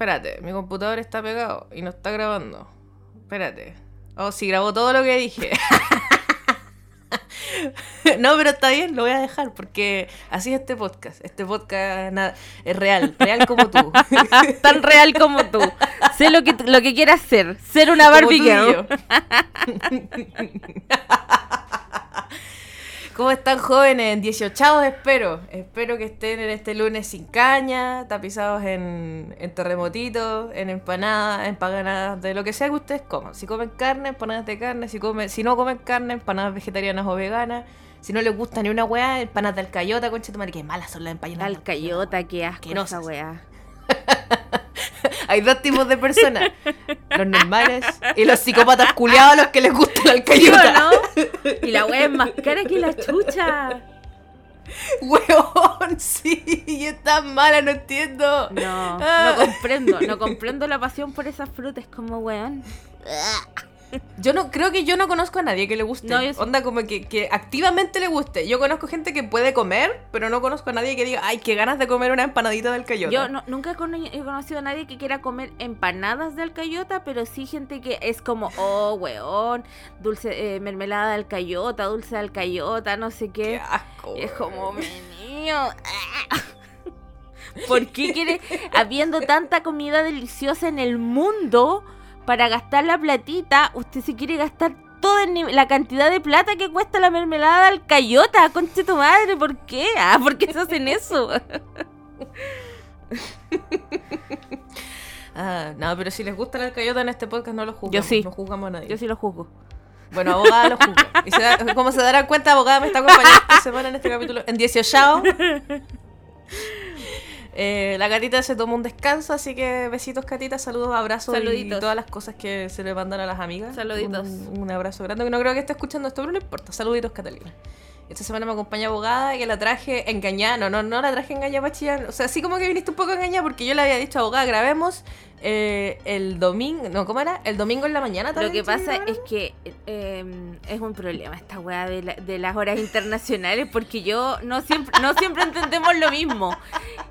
Espérate, mi computador está pegado y no está grabando. Espérate. Oh, sí, grabó todo lo que dije. no, pero está bien, lo voy a dejar porque así es este podcast. Este podcast es real, real como tú. Tan real como tú. Sé lo que, lo que quieras ser, ser una Barbie girl. ¿Cómo están jóvenes? 18 espero. Espero que estén en este lunes sin caña, tapizados en, en terremotitos, en empanadas, empanadas, de lo que sea que ustedes coman. Si comen carne, empanadas de carne. Si, comen, si no comen carne, empanadas vegetarianas o veganas. Si no les gusta ni una weá, empanadas de alcayota, concha tu madre, que malas son las empanadas. Alcayota, qué asco esa weá. Hay dos tipos de personas. Los normales y los psicópatas culiados a los que les gusta el alcayota. ¿no? Y la wea es más cara que la chucha. Weón, sí, y es tan mala, no entiendo. No, no comprendo, no comprendo la pasión por esas frutas como weón. Yo no, creo que yo no conozco a nadie que le guste. No, Onda como que, que, activamente le guste. Yo conozco gente que puede comer, pero no conozco a nadie que diga, ay, qué ganas de comer una empanadita del cayota. Yo nunca he conocido a nadie que quiera comer empanadas del cayota, pero sí gente que es como, oh, weón, dulce, eh, mermelada del cayota, dulce del cayota, no sé qué. Qué asco. es como, mi niño. ¿Por qué quiere, habiendo tanta comida deliciosa en el mundo, para gastar la platita, usted se quiere gastar toda la cantidad de plata que cuesta la mermelada al cayota, conche tu madre, ¿por qué? Ah, ¿por qué se hacen eso? ah, no, pero si les gusta la cayota en este podcast no lo juzgamos. Yo sí. No juzgamos a nadie. Yo sí lo juzgo. Bueno, abogada lo juzgo. Y como se darán cuenta, abogada me está acompañando esta semana en este capítulo en 18. Eh, la gatita se tomó un descanso, así que besitos, gatita, saludos, abrazos Saluditos. y todas las cosas que se le mandan a las amigas. Saluditos. Un, abrazo grande, que no creo que esté escuchando esto, pero no importa. Saluditos, Catalina. Esta semana me acompaña abogada que la traje engañada. No, no, no la traje engañada para chillar. O sea, sí como que viniste un poco engañada porque yo le había dicho abogada, grabemos eh, el domingo, no, ¿cómo era? El domingo en la mañana también. Lo que pasa es que em, es un problema esta weá de, las horas internacionales porque yo no siempre, no siempre entendemos lo mismo.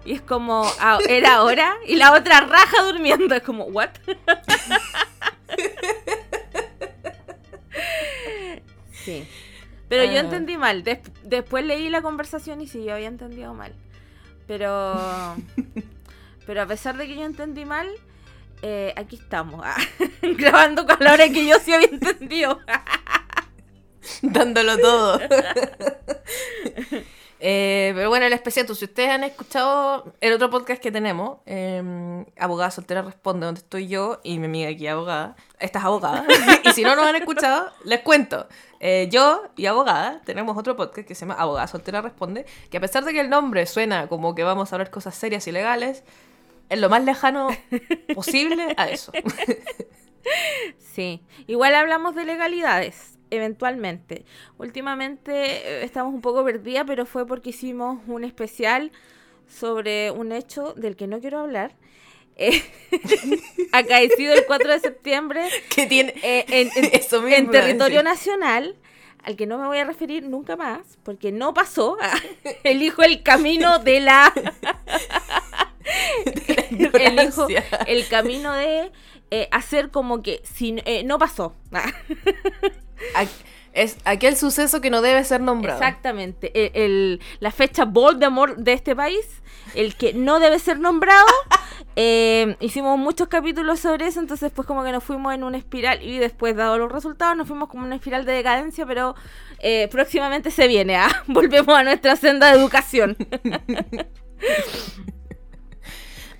Y es como, ah, era hora y la otra raja durmiendo. Es como, ¿what? sí. Pero yo ah. entendí mal. después leí la conversación y sí, yo había entendido mal. Pero. pero a pesar de que yo entendí mal, eh, aquí estamos, ah, grabando con la hora que yo sí había entendido. Dándolo todo. Eh, pero bueno, el especial, si ustedes han escuchado el otro podcast que tenemos, eh, Abogada Soltera Responde, donde estoy yo y mi amiga aquí, abogada, esta es abogada, y si no nos han escuchado, les cuento. Eh, yo y abogada tenemos otro podcast que se llama Abogada Soltera Responde, que a pesar de que el nombre suena como que vamos a hablar cosas serias y legales, es lo más lejano posible a eso. sí, igual hablamos de legalidades, eventualmente. Últimamente eh, estamos un poco perdidas, pero fue porque hicimos un especial sobre un hecho del que no quiero hablar. Eh, acaecido el 4 de septiembre que tiene eh, en, territorio nacional al que no me voy a referir nunca más porque no pasó elijo el camino de la elijo el camino de eh, hacer como que si, no pasó. Es aquel suceso que no debe ser nombrado. Exactamente. E, el, la fecha Voldemort de este país, el que no debe ser nombrado. Eh, hicimos muchos capítulos sobre eso, entonces pues como que nos fuimos en una espiral y después dado los resultados nos fuimos como en una espiral de decadencia, pero próximamente se viene, ¿ah? volvemos a nuestra senda de educación.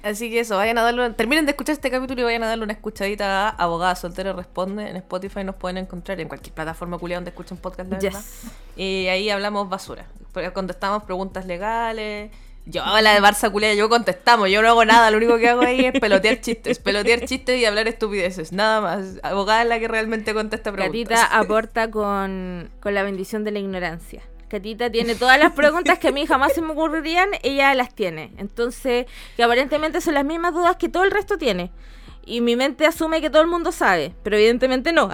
Así que eso, vayan a darle, terminen de escuchar este capítulo y vayan a darle una escuchadita a Abogada Soltera Responde. En Spotify nos pueden encontrar en cualquier plataforma culiada donde escuchen podcast, de Y ahí hablamos basura. Contestamos preguntas legales. Yo, la de Barça culiada, yo contestamos, yo no hago nada, lo único que hago ahí es pelotear chistes, pelotear chistes y hablar estupideces, nada más. Abogada es la que realmente contesta preguntas. Catita aporta con, con la bendición de la ignorancia. Catita tiene todas las preguntas que a mí jamás se me ocurrirían, ella las tiene. Entonces, que aparentemente son las mismas dudas que todo el resto tiene. Y mi mente asume que todo el mundo sabe, pero evidentemente no.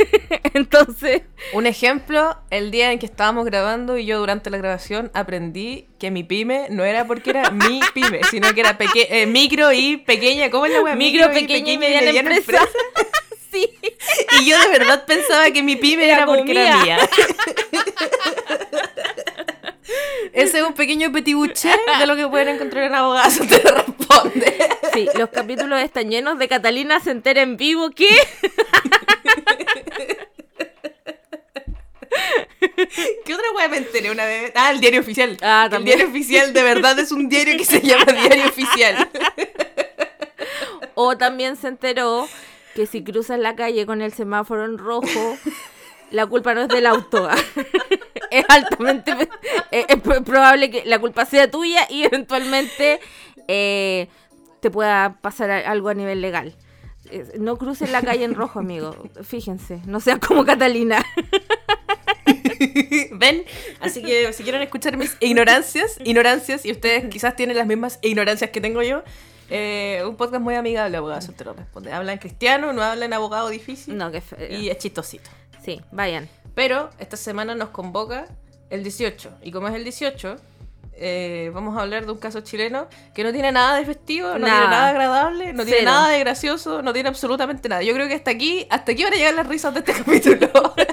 Entonces, Un ejemplo, el día en que estábamos grabando y yo durante la grabación aprendí que mi pyme no era porque era mi pyme, sino que era peque- eh, micro y pequeña. ¿Cómo es la wea? micro, pequeña y mediana, empresa. sí. Y yo de verdad pensaba que mi pyme era, Era porque era mía. mía. Ese es un pequeño petibuché de lo que pueden encontrar en Abogados te responde. Sí, los capítulos están llenos de Catalina se entera en vivo que ¿Qué otra wea me enteré una vez? Ah, el diario oficial. Ah, el también. diario oficial de verdad es un diario que se llama Diario Oficial. o también se enteró que si cruzas la calle con el semáforo en rojo, la culpa no es del auto. es altamente probable que la culpa sea tuya y eventualmente eh, te pueda pasar algo a nivel legal. Eh, No cruces la calle en rojo, amigo. Fíjense, no sean como Catalina. ¿Ven? Así que si quieren escuchar mis ignorancias, ignorancias, y ustedes quizás tienen las mismas ignorancias que tengo yo, eh, un podcast muy amigable, abogado soltero responde. Habla en cristiano, no habla en abogado difícil, No, que fe- y es chistosito. Sí, vayan. Pero esta semana nos convoca el 18, y como es el 18, eh, vamos a hablar de un caso chileno que no tiene nada de festivo, no Nada. tiene nada agradable, no tiene nada de gracioso, no tiene absolutamente nada. Yo creo que hasta aquí, hasta aquí van a llegar las risas de este capítulo.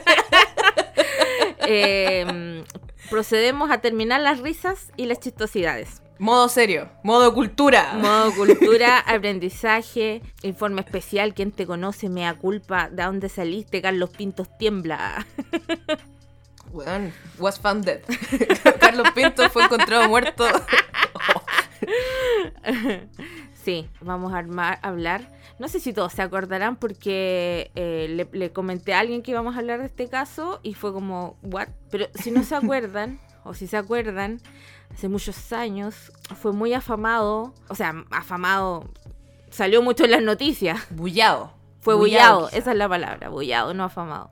Eh, procedemos a terminar las risas y las chistosidades. Modo serio, modo cultura. Modo cultura, aprendizaje, informe especial, ¿quién te conoce? Mea culpa, ¿de dónde saliste? Carlos Pintos tiembla. Weón, was found dead. Carlos Pinto fue encontrado muerto. Sí, vamos a armar, hablar. No sé si todos se acordarán porque eh, le, le comenté a alguien que íbamos a hablar de este caso y fue como, ¿what? Pero si no se acuerdan, o si se acuerdan, hace muchos años fue muy afamado, o sea, afamado, salió mucho en las noticias. Bullado. Fue bullado, esa es la palabra, bullado, no afamado.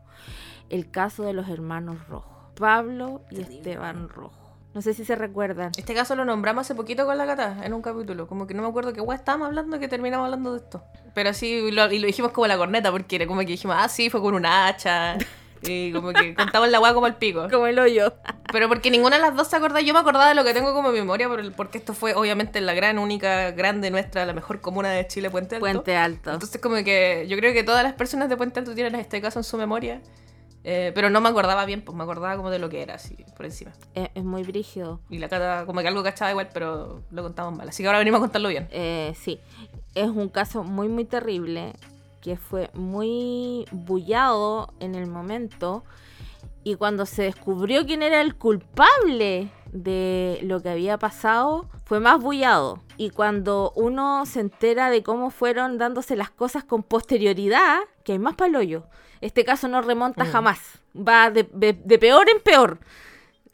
El caso de los hermanos Rojo, Pablo y Esteban Rojo. No sé si se recuerdan. Este caso lo nombramos hace poquito con la Cata, en un capítulo. Como que no me acuerdo qué weá estábamos hablando que terminamos hablando de esto. Pero sí, lo, y lo dijimos como la corneta, porque era como que dijimos, ah, sí, fue con un hacha. Y como que contamos la weá como el pico. Como el hoyo. Pero porque ninguna de las dos se acordaba. Yo me acordaba de lo que tengo como memoria, porque esto fue obviamente la gran, única, grande nuestra, la mejor comuna de Chile, Puente Alto. Puente Alto. Entonces como que yo creo que todas las personas de Puente Alto tienen este caso en su memoria. eh, pero no me acordaba bien, pues me acordaba como de lo que era, así, por encima. Es, es muy brígido. Y la Cata como que algo cachaba igual, pero lo contamos mal. Así que ahora venimos a contarlo bien. Eh, sí, es un caso muy, muy terrible que fue muy bullado en el momento y cuando se descubrió quién era el culpable de lo que había pasado, fue más bullado. Y cuando uno se entera de cómo fueron dándose las cosas con posterioridad, que hay más palollo. Este caso no remonta Mm. jamás. Va de, de- de peor en peor.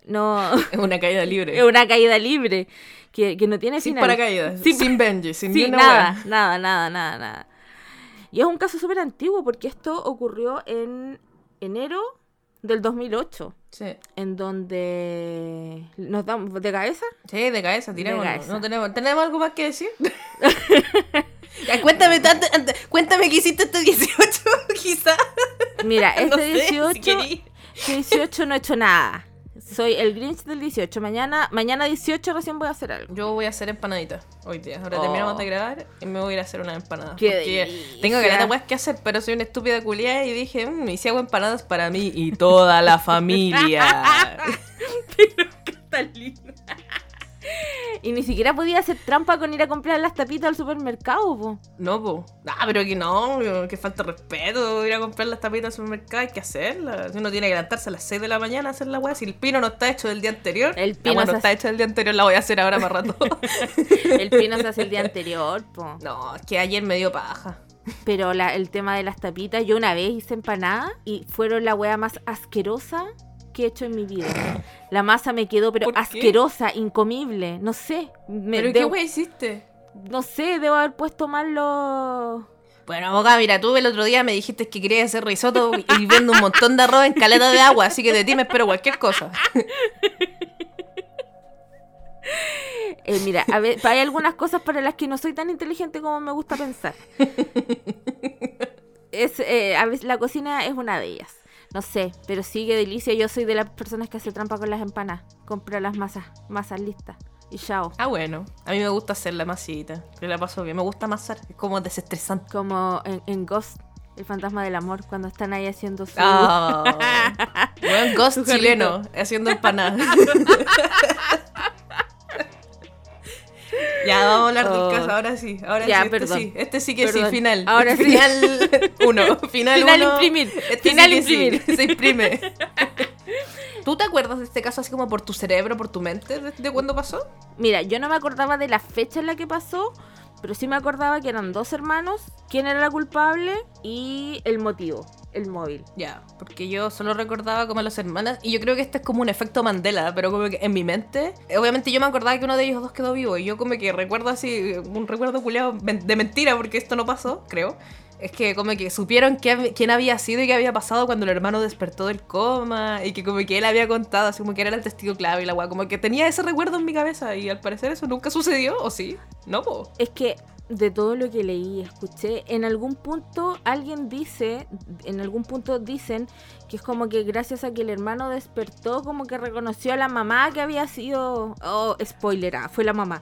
No, Es una caída libre. es una caída libre. Que, que no tiene sin final. paracaídas. Sin Sin, Benji, sin Sí, nada, nada, nada, nada, nada. Y es un caso súper antiguo porque esto ocurrió en enero del 2008, Sí. en donde nos damos de cabeza. Sí, de cabeza, tiremos. De cabeza. No tenemos, ¿Tenemos algo más que decir? Ya, cuéntame, tanto- cuéntame qué hiciste este 18, quizá. Mira, No este sé, si 18, querí. este 18 no he hecho nada. Soy el Grinch del 18. Mañana, mañana 18 recién voy a hacer algo. Yo voy a hacer empanaditas hoy día. Ahora Oh. terminamos de grabar y me voy a ir a hacer una empanada. Qué porque tengo que weas que hacer, pero soy una estúpida culiada y dije, mmm, y si hago empanadas para mí y toda la familia. Y ni siquiera podía hacer trampa con ir a comprar las tapitas al supermercado, po. no, po. Ah, pero que no, que falta respeto. Ir a comprar las tapitas al supermercado, hay que hacerlas. Uno tiene que levantarse a las 6 de la mañana a hacer la wea. Si el pino no está hecho del día anterior, El pino no está hecho del día anterior, la voy a hacer ahora más rato. El pino se hace el día anterior, po. no, es que ayer me dio paja. Pero la- el tema de las tapitas, yo una vez hice empanada y fueron la wea más asquerosa que he hecho en mi vida. La masa me quedó, pero asquerosa, incomible. No sé. me- ¿Pero qué wea hiciste? No sé, debo haber puesto mal los. Bueno, abogada, mira, tú el otro día me dijiste que querías hacer risotto y viendo un montón de arroz en caleta de agua, así que de ti me espero cualquier cosa. Eh, mira, a ver, hay algunas cosas para las que no soy tan inteligente como me gusta pensar. Es, eh, a veces la cocina es una de ellas. No sé, pero sí que delicia. Yo soy de las personas que hace trampa con las empanadas. Compra las masas, masas listas. Y chao. Ah, bueno. A mí me gusta hacer la masita. Que la paso bien. Me gusta amasar. Es como desestresante. Como en, en Ghost, el fantasma del amor, cuando están ahí haciendo su. Ah. Ghost chileno. Haciendo empanadas. Ya, vamos a hablar Oh. del caso, ahora sí. Ahora Ya, sí, este perdón. sí. Este sí que Perdón. sí, final. Ahora sí. Final uno. Final, Final uno. imprimir. Este Final sí que sí, imprimir. Se imprime. ¿Tú te acuerdas de este caso así como por tu cerebro, por tu mente, de, de cuándo pasó? Mira, yo no me acordaba de la fecha en la que pasó, pero sí me acordaba que eran dos hermanos, quién era la culpable y el motivo, el móvil. Ya, porque yo solo recordaba como a las hermanas, y yo creo que este es como un efecto Mandela, pero como que en mi mente, obviamente yo me acordaba que uno de ellos dos quedó vivo, y yo como que recuerdo así, un recuerdo culiado de mentira, porque esto no pasó, creo. Es que como que supieron que- quién había sido y qué había pasado cuando el hermano despertó del coma, y que como que él había contado, así como que era el testigo clave y la weá, como que tenía ese recuerdo en mi cabeza, y al parecer eso nunca sucedió, ¿o sí? No, po. Es que de todo lo que leí y escuché, en algún punto alguien dice, en algún punto dicen que es como que gracias a que el hermano despertó, como que reconoció a la mamá que había sido, oh, spoiler, ah, fue la mamá,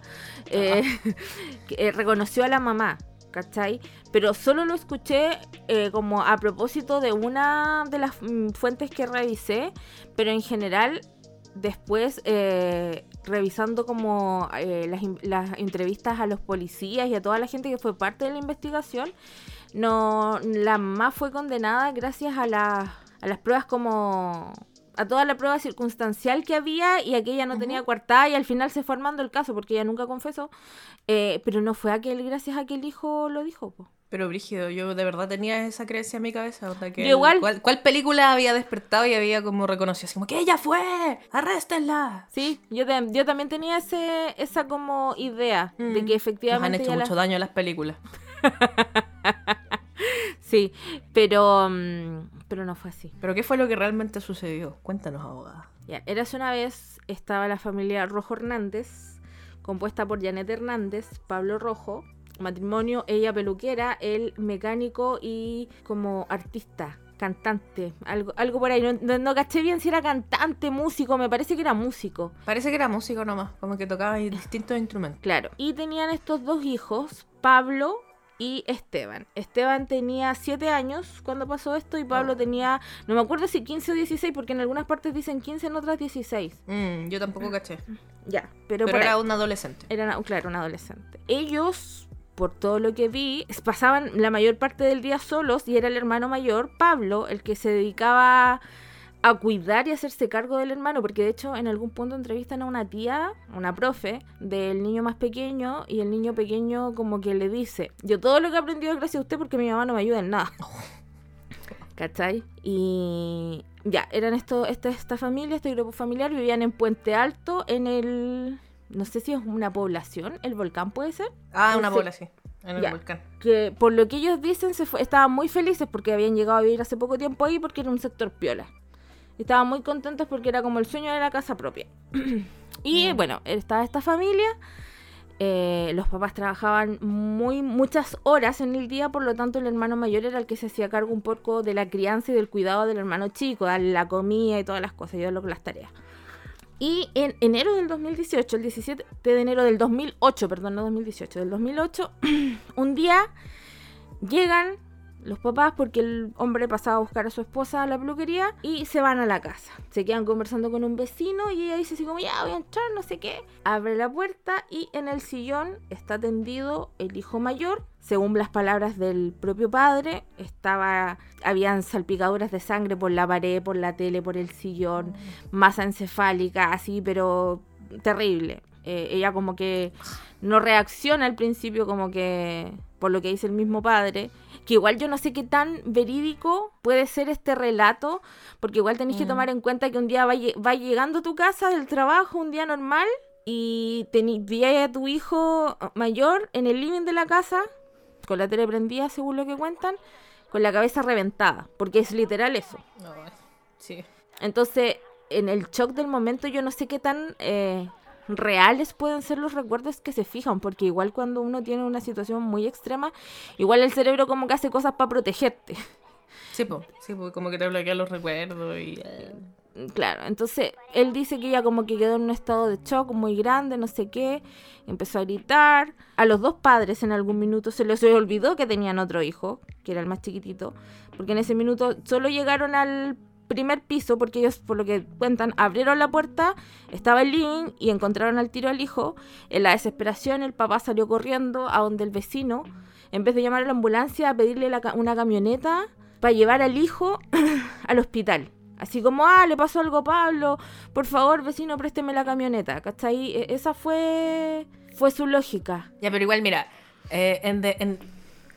Eh, que, eh, reconoció a la mamá. ¿Cachai? Pero solo lo escuché eh, como a propósito de una de las mm, fuentes que revisé, pero en general después eh, revisando como eh, las, las entrevistas a los policías y a toda la gente que fue parte de la investigación, no la mamá fue condenada gracias a, la- a las pruebas como a toda la prueba circunstancial que había y a que ella no tenía coartada y al final se fue armando el caso porque ella nunca confesó, eh, pero no fue aquel gracias a que el hijo lo dijo. po. Pero Brígido, yo de verdad tenía esa creencia en mi cabeza. onda que Yo igual. ¿cuál, cuál película había despertado y había como reconocido? Así como que ella fue, arréstenla. Sí, yo, te- yo también tenía ese, esa como idea de Mm. que Nos han efectivamente hecho la- mucho daño a las películas. Sí, pero, mm, pero no fue así. Pero ¿qué fue lo que realmente sucedió? Cuéntanos, abogada. Ya, eras una vez, estaba la familia Rojo Hernández, compuesta por Janet Hernández, Pablo Rojo, matrimonio, ella peluquera, él mecánico y como artista, cantante, algo, algo por ahí. No, no, no caché bien si era cantante, músico, me parece que era músico. Parece que era músico nomás, como que tocaba distintos instrumentos. Claro. Y tenían estos dos hijos, Pablo y Esteban. Esteban tenía 7 años cuando pasó esto y Pablo Oh. tenía, no me acuerdo si 15 o 16, porque en algunas partes dicen 15, en otras 16. Mm, yo tampoco caché. Ya, pero, Pero era ahí. un adolescente. Era claro, un adolescente. Ellos, por todo lo que vi, pasaban la mayor parte del día solos y era el hermano mayor, Pablo, el que se dedicaba a cuidar y hacerse cargo del hermano, porque de hecho en algún punto entrevistan a una tía, una profe, del niño más pequeño y el niño pequeño como que le dice, yo todo lo que he aprendido es gracias a usted porque mi mamá no me ayuda en nada. ¿Cachai? Y ya, eran esto, esta, esta familia, este grupo familiar, vivían en Puente Alto, en el... No sé si es una población, el volcán puede ser. Ah, una así, en el Ya. volcán. Que por lo que ellos dicen, se fue- estaban muy felices porque habían llegado a vivir hace poco tiempo ahí porque era un sector piola. Estaban muy contentos porque era como el sueño de la casa propia. y bueno, estaba esta familia. eh, los papás trabajaban muy muchas horas en el día, por lo tanto el hermano mayor era el que se hacía cargo un poco de la crianza y del cuidado del hermano chico, darle la comida y todas las cosas, yo lo las tareas. Y en enero del 2018, el 17 de enero del 2008, perdón, no 2018, del 2008, un día llegan los papás porque el hombre pasaba a buscar a su esposa a la peluquería y se van a la casa. Se quedan conversando con un vecino y ella dice así como, ya voy a entrar, no sé qué. Abre la puerta y en el sillón está tendido el hijo mayor. Según las palabras del propio padre, estaba, habían salpicaduras de sangre por la pared, por la tele, por el sillón, masa encefálica, así, pero terrible. Eh, ella como que no reacciona al principio como que por lo que dice el mismo padre, que igual yo no sé qué tan verídico puede ser este relato, porque igual tenéis que Mm. tomar en cuenta que un día va, lle- va llegando a tu casa del trabajo, un día normal, y tení- veías a tu hijo mayor en el living de la casa, con la tele prendida según lo que cuentan, con la cabeza reventada, porque es literal eso. No, sí. Entonces, en el shock del momento, yo no sé qué tan eh, reales pueden ser los recuerdos que se fijan, porque igual cuando uno tiene una situación muy extrema, igual el cerebro como que hace cosas para protegerte. Sí, pues, sí, como que te bloquea los recuerdos y... Claro, entonces él dice que ella como que quedó en un estado de shock muy grande, no sé qué, empezó a gritar. A los dos padres en algún minuto se les olvidó que tenían otro hijo, que era el más chiquitito, porque en ese minuto solo llegaron al primer piso, porque ellos, por lo que cuentan, abrieron la puerta, estaba el living y encontraron al tiro al hijo. En la desesperación, el papá salió corriendo a donde el vecino, en vez de llamar a la ambulancia, a pedirle una camioneta para llevar al hijo al hospital. Así como, ah, le pasó algo Pablo, por favor, vecino, présteme la camioneta, ¿cachai? E, esa fue, fue su lógica. Ya, pero igual, mira, eh, en,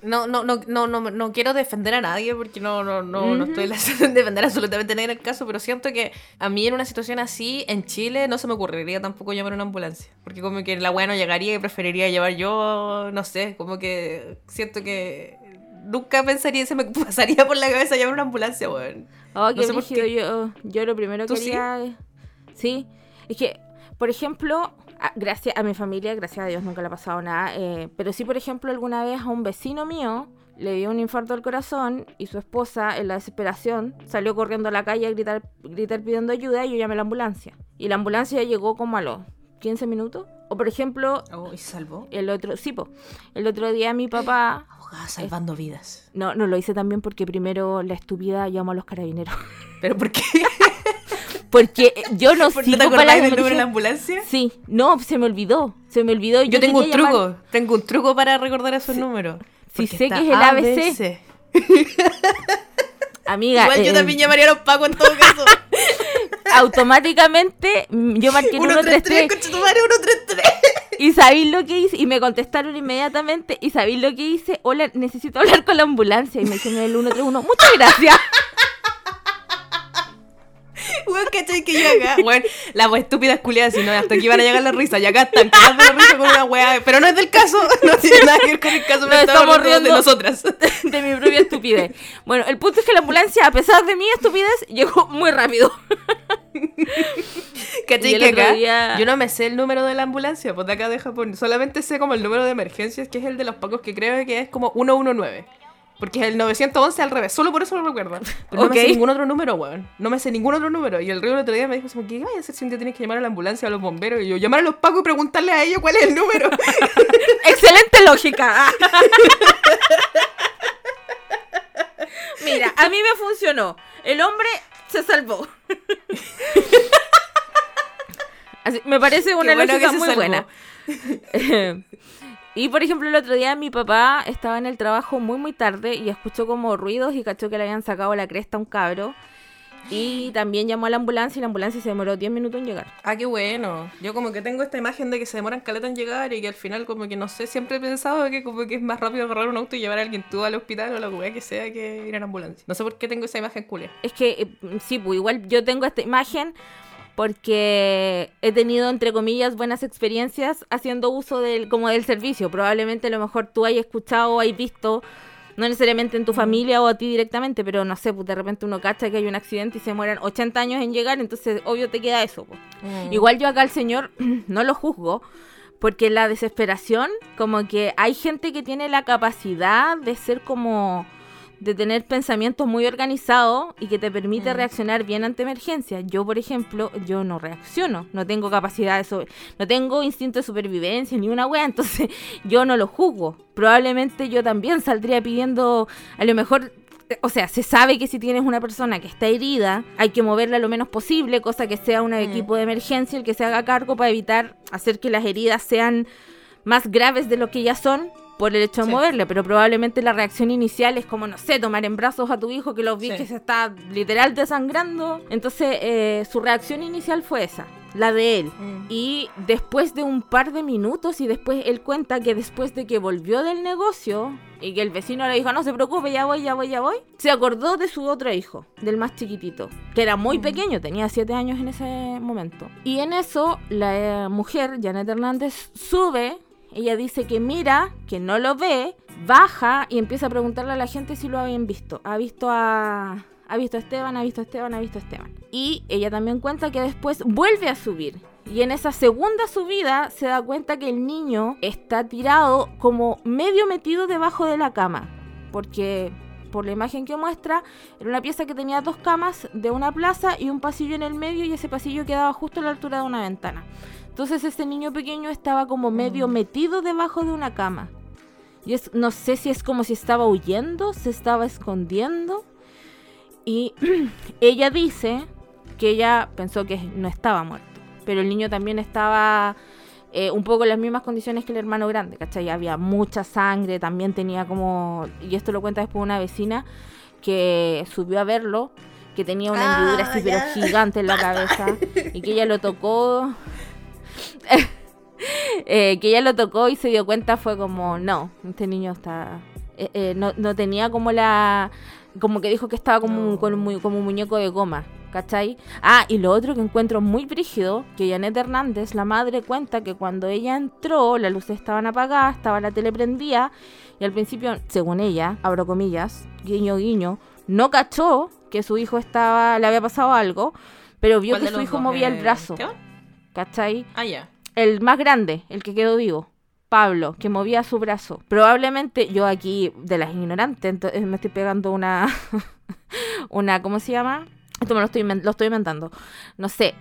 no, no, no, no, no, no quiero defender a nadie porque no, no, no, no estoy en defender absolutamente nadie en el caso, pero siento que a mí en una situación así, en Chile, no se me ocurriría tampoco llamar a una ambulancia. Porque como que la weá no llegaría y preferiría llevar yo, no sé, como que siento que nunca pensaría, se me pasaría por la cabeza llamar una ambulancia, weón. Oh, qué Yo, yo lo primero que quería... Sí? Es que, por ejemplo, gracias a mi familia, gracias a Dios nunca le ha pasado nada, eh, pero sí, por ejemplo, alguna vez a un vecino mío le dio un infarto al corazón y su esposa, en la desesperación, salió corriendo a la calle a gritar, gritar pidiendo ayuda y yo llamé a la ambulancia. Y la ambulancia llegó como a los 15 minutos. O por ejemplo... Oh, ¿y salvó? El otro, sí, po, el otro día mi papá salvando vidas. No, no lo hice también porque primero la estúpida llamó a los carabineros. ¿Pero por qué? Porque yo no sé. ¿No te acordás del número de la ambulancia? Sí, no, se me olvidó. Se me olvidó. Yo, tengo un truco. Tengo un truco para recordar esos números. Si sé que es el ABC. Amiga. Igual yo también llamaría a los pacos en todo caso. Automáticamente yo marqué el 133. 133. Y sabéis lo que hice, y me contestaron inmediatamente, y sabéis lo que hice, hola, necesito hablar con la ambulancia, y me dijeron el 131, muchas gracias. Weón, ¿cachai? Que yo acá, weón, la wea estúpida culiada, si no, hasta aquí van a llegar las risas, y acá están cagando la risa con una wea, pero no es del caso, no tiene nada que ver con el caso, pero estamos riendo de nosotras. De mi propia estupidez. Bueno, el punto es que la ambulancia, a pesar de mi estupidez, llegó muy rápido. ¿Cachai? Que acá, yo no me sé el número de la ambulancia, pues de acá de Japón, solamente sé como el número de emergencias, que es el de los pacos, que creo que es como 119. Porque es el 911 al revés, solo por eso lo recuerdo. Pero no me sé ningún otro número, weón. No me sé ningún otro número. Y el río el otro día me dijo, como, ¿qué vas a hacer si un día tienes que llamar a la ambulancia o a los bomberos? Y yo, llamar a los pacos y preguntarle a ellos cuál es el número. Excelente lógica. Mira, a mí me funcionó. El hombre se salvó. me parece una lógica muy buena. Y por ejemplo, el otro día mi papá estaba en el trabajo muy muy tarde y escuchó como ruidos y cachó que le habían sacado la cresta a un cabro. Y también llamó a la ambulancia y la ambulancia se demoró 10 minutos en llegar. Ah, qué bueno. Yo como que tengo esta imagen de que se demoran caleta en llegar y que al final como que no sé, siempre he pensado que como que es más rápido agarrar un auto y llevar a alguien tú al hospital o lo que sea que ir en ambulancia. No sé por qué tengo esa imagen culia. Es que eh, sí, pues igual yo tengo esta imagen porque he tenido, entre comillas, buenas experiencias haciendo uso del, como del servicio. Probablemente a lo mejor tú hayas escuchado o hayas visto, no necesariamente en tu familia o a ti directamente, pero no sé, pues de repente uno cacha que hay un accidente y se mueren 80 años en llegar, entonces obvio te queda eso. Pues. Mm. Igual yo acá al señor no lo juzgo, porque la desesperación, como que hay gente que tiene la capacidad de ser como de tener pensamientos muy organizados y que te permite mm. reaccionar bien ante emergencias. Yo, por ejemplo, yo no reacciono, no tengo capacidad de sobre, no tengo instinto de supervivencia ni una wea, entonces yo no lo juzgo. Probablemente yo también saldría pidiendo, a lo mejor o sea, se sabe que si tienes una persona que está herida, hay que moverla lo menos posible, cosa que sea un mm. equipo de emergencia el que se haga cargo para evitar hacer que las heridas sean más graves de lo que ya son por el hecho de moverle, pero probablemente la reacción inicial es como, no sé, tomar en brazos a tu hijo que lo vi que se está literal desangrando. Entonces, eh, su reacción inicial fue esa, la de él. Mm. Y después de un par de minutos, y después él cuenta que después de que volvió del negocio y que el vecino le dijo, no se preocupe, ya voy, ya voy, ya voy, se acordó de su otro hijo, del más chiquitito, que era muy mm. pequeño, tenía siete años en ese momento. Y en eso, la eh, mujer, Janet Hernández, sube ella dice que mira, que no lo ve, baja y empieza a preguntarle a la gente si lo habían visto. Ha visto a, ha visto a Esteban, ha visto a Esteban, ha visto a Esteban. Y ella también cuenta que después vuelve a subir. Y en esa segunda subida se da cuenta que el niño está tirado como medio metido debajo de la cama. Porque por la imagen que muestra, era una pieza que tenía dos camas de una plaza y un pasillo en el medio y ese pasillo quedaba justo a la altura de una ventana. Entonces este niño pequeño estaba como medio Mm. metido debajo de una cama. Y es, no sé si es como si estaba huyendo, se estaba escondiendo. Y ella dice que ella pensó que no estaba muerto. Pero el niño también estaba eh, un poco en las mismas condiciones que el hermano grande, ¿cachai? Había mucha sangre, también tenía como... Y esto lo cuenta después una vecina que subió a verlo, que tenía una Ah, hendidura así pero gigante en la cabeza. Y que ella lo tocó... Eh, que ella lo tocó y se dio cuenta fue como, no, este niño está... eh, eh, no, no tenía como la... Como que dijo que estaba como, un, No. con un mu- como un muñeco de goma, ¿cachai? Ah, y lo otro que encuentro muy brígido, que Janet Hernández, la madre, cuenta que cuando ella entró, las luces estaban apagadas, estaba la tele prendida, y al principio, según ella, abro comillas, guiño guiño, no cachó que su hijo estaba, le había pasado algo, pero vio ¿Cuál que su hijo dos? movía el Eh, brazo? ¿cachai? Ah, ya. el más grande, el que quedó vivo, Pablo, que movía su brazo. Probablemente yo aquí, de las ignorantes, entonces me estoy pegando una, una, ¿cómo se llama? Esto me lo estoy, lo estoy inventando. No sé,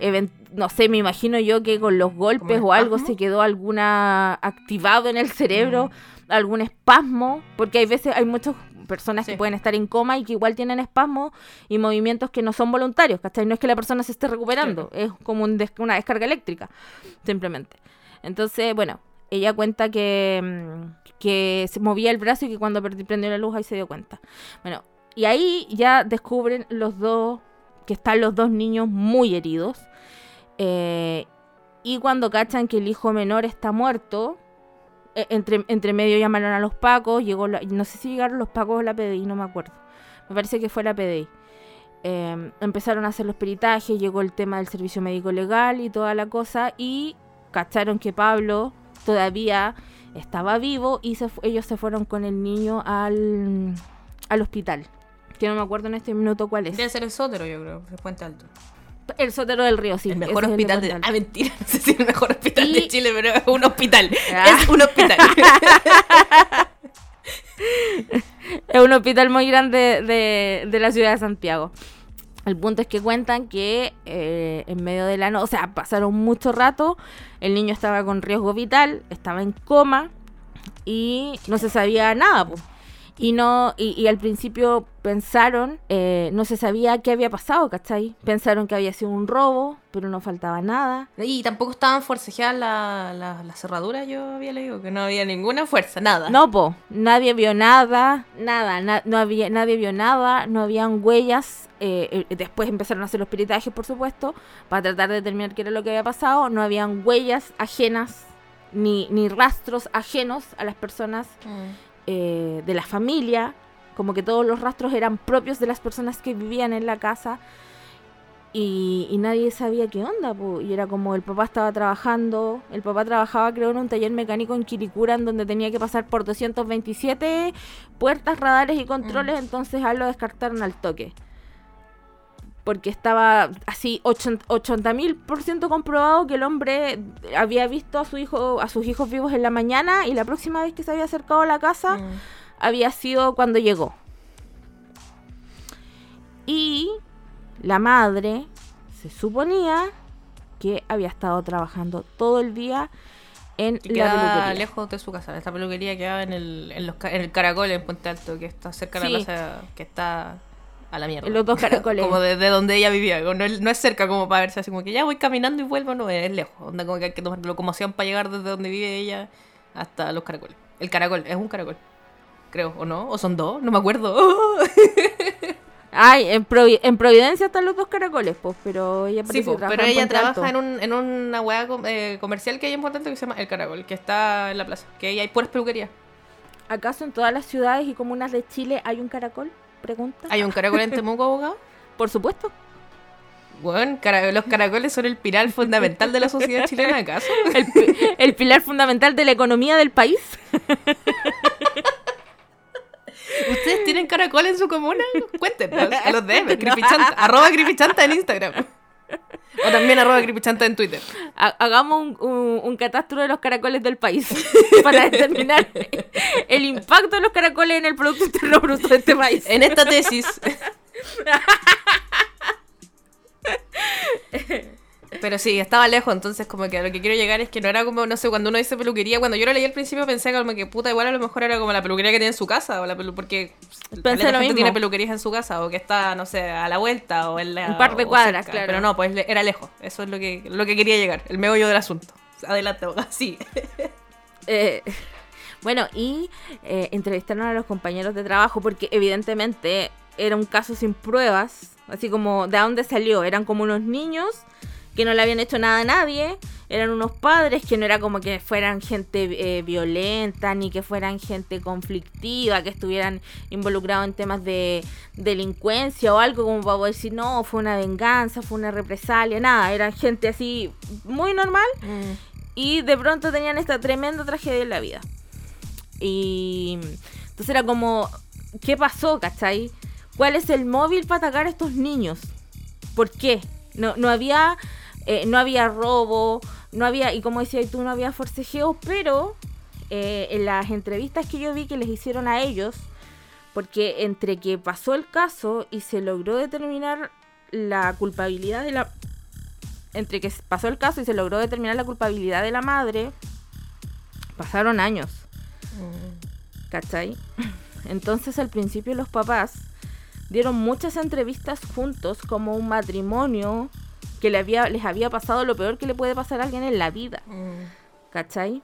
no sé, me imagino yo que con los golpes ¿Como o algo se quedó alguna activado en el cerebro, algún espasmo, porque hay veces, hay muchas personas que pueden estar en coma y que igual tienen espasmos y movimientos que no son voluntarios, ¿cachai? No es que la persona se esté recuperando, es como un des- una descarga eléctrica, simplemente. Entonces, bueno, ella cuenta que, mm, que se movía el brazo y que cuando prendió la luz ahí se dio cuenta. Bueno, y ahí ya descubren los dos, que están los dos niños muy heridos. eh, y cuando cachan que el hijo menor está muerto, eh, entre, entre medio llamaron a los pacos, llegó la- no sé si llegaron los pacos o la PDI, no me acuerdo. Me parece que fue la PDI. Eh, empezaron a hacer los peritajes, llegó el tema del servicio médico legal y toda la cosa, y cacharon que Pablo todavía estaba vivo y se ellos se fueron con el niño al, al hospital. Que no me acuerdo en este minuto cuál es. Debe ser el sótero, yo creo, el Puente Alto. El Sotero del Río, sí. el mejor es el hospital de... Ah, mentira, no sé si es el mejor hospital Y- de Chile, pero es un hospital. Ah. Es un hospital. Es un hospital muy grande de, de la ciudad de Santiago. El punto es que cuentan que eh, en medio de la noche, o sea, pasaron mucho rato, el niño estaba con riesgo vital, estaba en coma y no se sabía nada. po. Y no y, y al principio pensaron, eh, no se sabía qué había pasado, ¿cachai? Pensaron que había sido un robo, pero no faltaba nada. y tampoco estaban forcejeadas las la, las cerraduras, yo había leído, que no había ninguna fuerza, nada. No, po, nadie vio nada, nada, na- no había, nadie vio nada, no habían huellas. eh, eh, después empezaron a hacer los peritajes, por supuesto, para tratar de determinar qué era lo que había pasado. No habían huellas ajenas, ni, ni rastros ajenos a las personas Mm. Eh, de la familia. Como que todos los rastros eran propios de las personas que vivían en la casa. Y, y nadie sabía qué onda, po. y era como el papá estaba trabajando, el papá trabajaba creo en un taller mecánico en Quiricura en donde tenía que pasar por 227 puertas, radares y controles, entonces a él lo descartaron al toque. Porque estaba así 80 mil por ciento comprobado que el hombre había visto a su hijo, a sus hijos vivos en la mañana y la próxima vez que se había acercado a la casa Mm. había sido cuando llegó. Y la madre se suponía que había estado trabajando todo el día en la peluquería. lejos de su casa. Esta peluquería queda en el, en, los, en el Caracol, en Puente Alto, que está cerca de la plaza, que está a la mierda. Los dos caracoles. como de, de donde ella vivía. No es, no es cerca como para verse así como que ya voy caminando y vuelvo, no, es lejos. Onda como que hay que tomar locomoción para llegar desde donde vive ella hasta los caracoles. El caracol, es un caracol. Creo, ¿o no? ¿O son dos? No me acuerdo. Ay, en, Provi- en Providencia están los dos caracoles, pues, pero ella Sí, po, que pero ella trabaja en, un, en una hueá com- eh, comercial que hay en Puente que se llama El Caracol, que está en la plaza. Que ahí hay puras peluquerías. ¿Acaso en todas las ciudades y comunas de Chile hay un caracol? Pregunta. ¿Hay un caracol en Temuco, abogado? Por supuesto. Bueno, cara- los caracoles son el pilar fundamental de la sociedad chilena, ¿acaso? El, pi- el pilar fundamental de la economía del país. ¿Ustedes tienen caracol en su comuna? Cuéntenos, a los DM, creepychanta, arroba en Instagram. O también arroba creepychanta en Twitter. hagamos un, un, catastro de los caracoles del país para determinar el impacto de los caracoles en el Producto Interno Bruto de este país. En esta tesis. Pero sí, estaba lejos, entonces como que a lo que quiero llegar es que no era como, no sé, cuando uno dice peluquería, cuando yo lo leí al principio pensé como que puta, igual a lo mejor era como la peluquería que tiene en su casa, o la pelu porque pensé lo mismo. tiene peluquerías en su casa, o que está, no sé, a la vuelta, o en la... Un par de cuadras, claro. Pero no, pues era lejos, eso es lo que, lo que quería llegar, el meollo del asunto. Adelante, sí. eh, bueno, y eh, entrevistaron a los compañeros de trabajo porque evidentemente era un caso sin pruebas, así como de dónde salió, eran como unos niños que no le habían hecho nada a nadie, eran unos padres que no era como que fueran gente eh, violenta, ni que fueran gente conflictiva, que estuvieran involucrados en temas de delincuencia o algo como para poder decir, no, fue una venganza, fue una represalia, nada, eran gente así muy normal y de pronto tenían esta tremenda tragedia en la vida. Y entonces era como, ¿qué pasó, cachai? ¿Cuál es el móvil para atacar a estos niños? ¿Por qué? No, no había eh, no había robo, no había, y como decía tú, no había forcejeo, pero eh, en las entrevistas que yo vi que les hicieron a ellos, porque entre que pasó el caso y se logró determinar la culpabilidad de la... Entre que pasó el caso y se logró determinar la culpabilidad de la madre, pasaron años. Mm. ¿Cachai? Entonces al principio los papás dieron muchas entrevistas juntos como un matrimonio que le había, les había pasado lo peor que le puede pasar a alguien en la vida. Mm. ¿Cachai?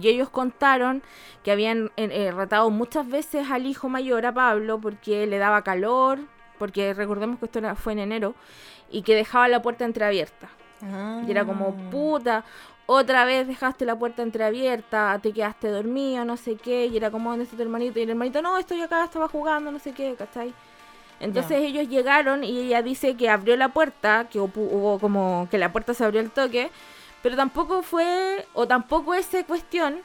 Y ellos contaron que habían eh, eh, retado muchas veces al hijo mayor, a Pablo, porque le daba calor, porque recordemos que esto fue en enero, y que dejaba la puerta entreabierta. Y era como, ah. puta, otra vez dejaste la puerta entreabierta, te quedaste dormido, no sé qué, y era como, ¿dónde está tu hermanito? Y el hermanito, no, estoy acá, estaba jugando, no sé qué, ¿cachai? Entonces ellos llegaron y ella dice que abrió la puerta, que hubo como que la puerta se abrió el toque, pero tampoco fue, o tampoco esa cuestión,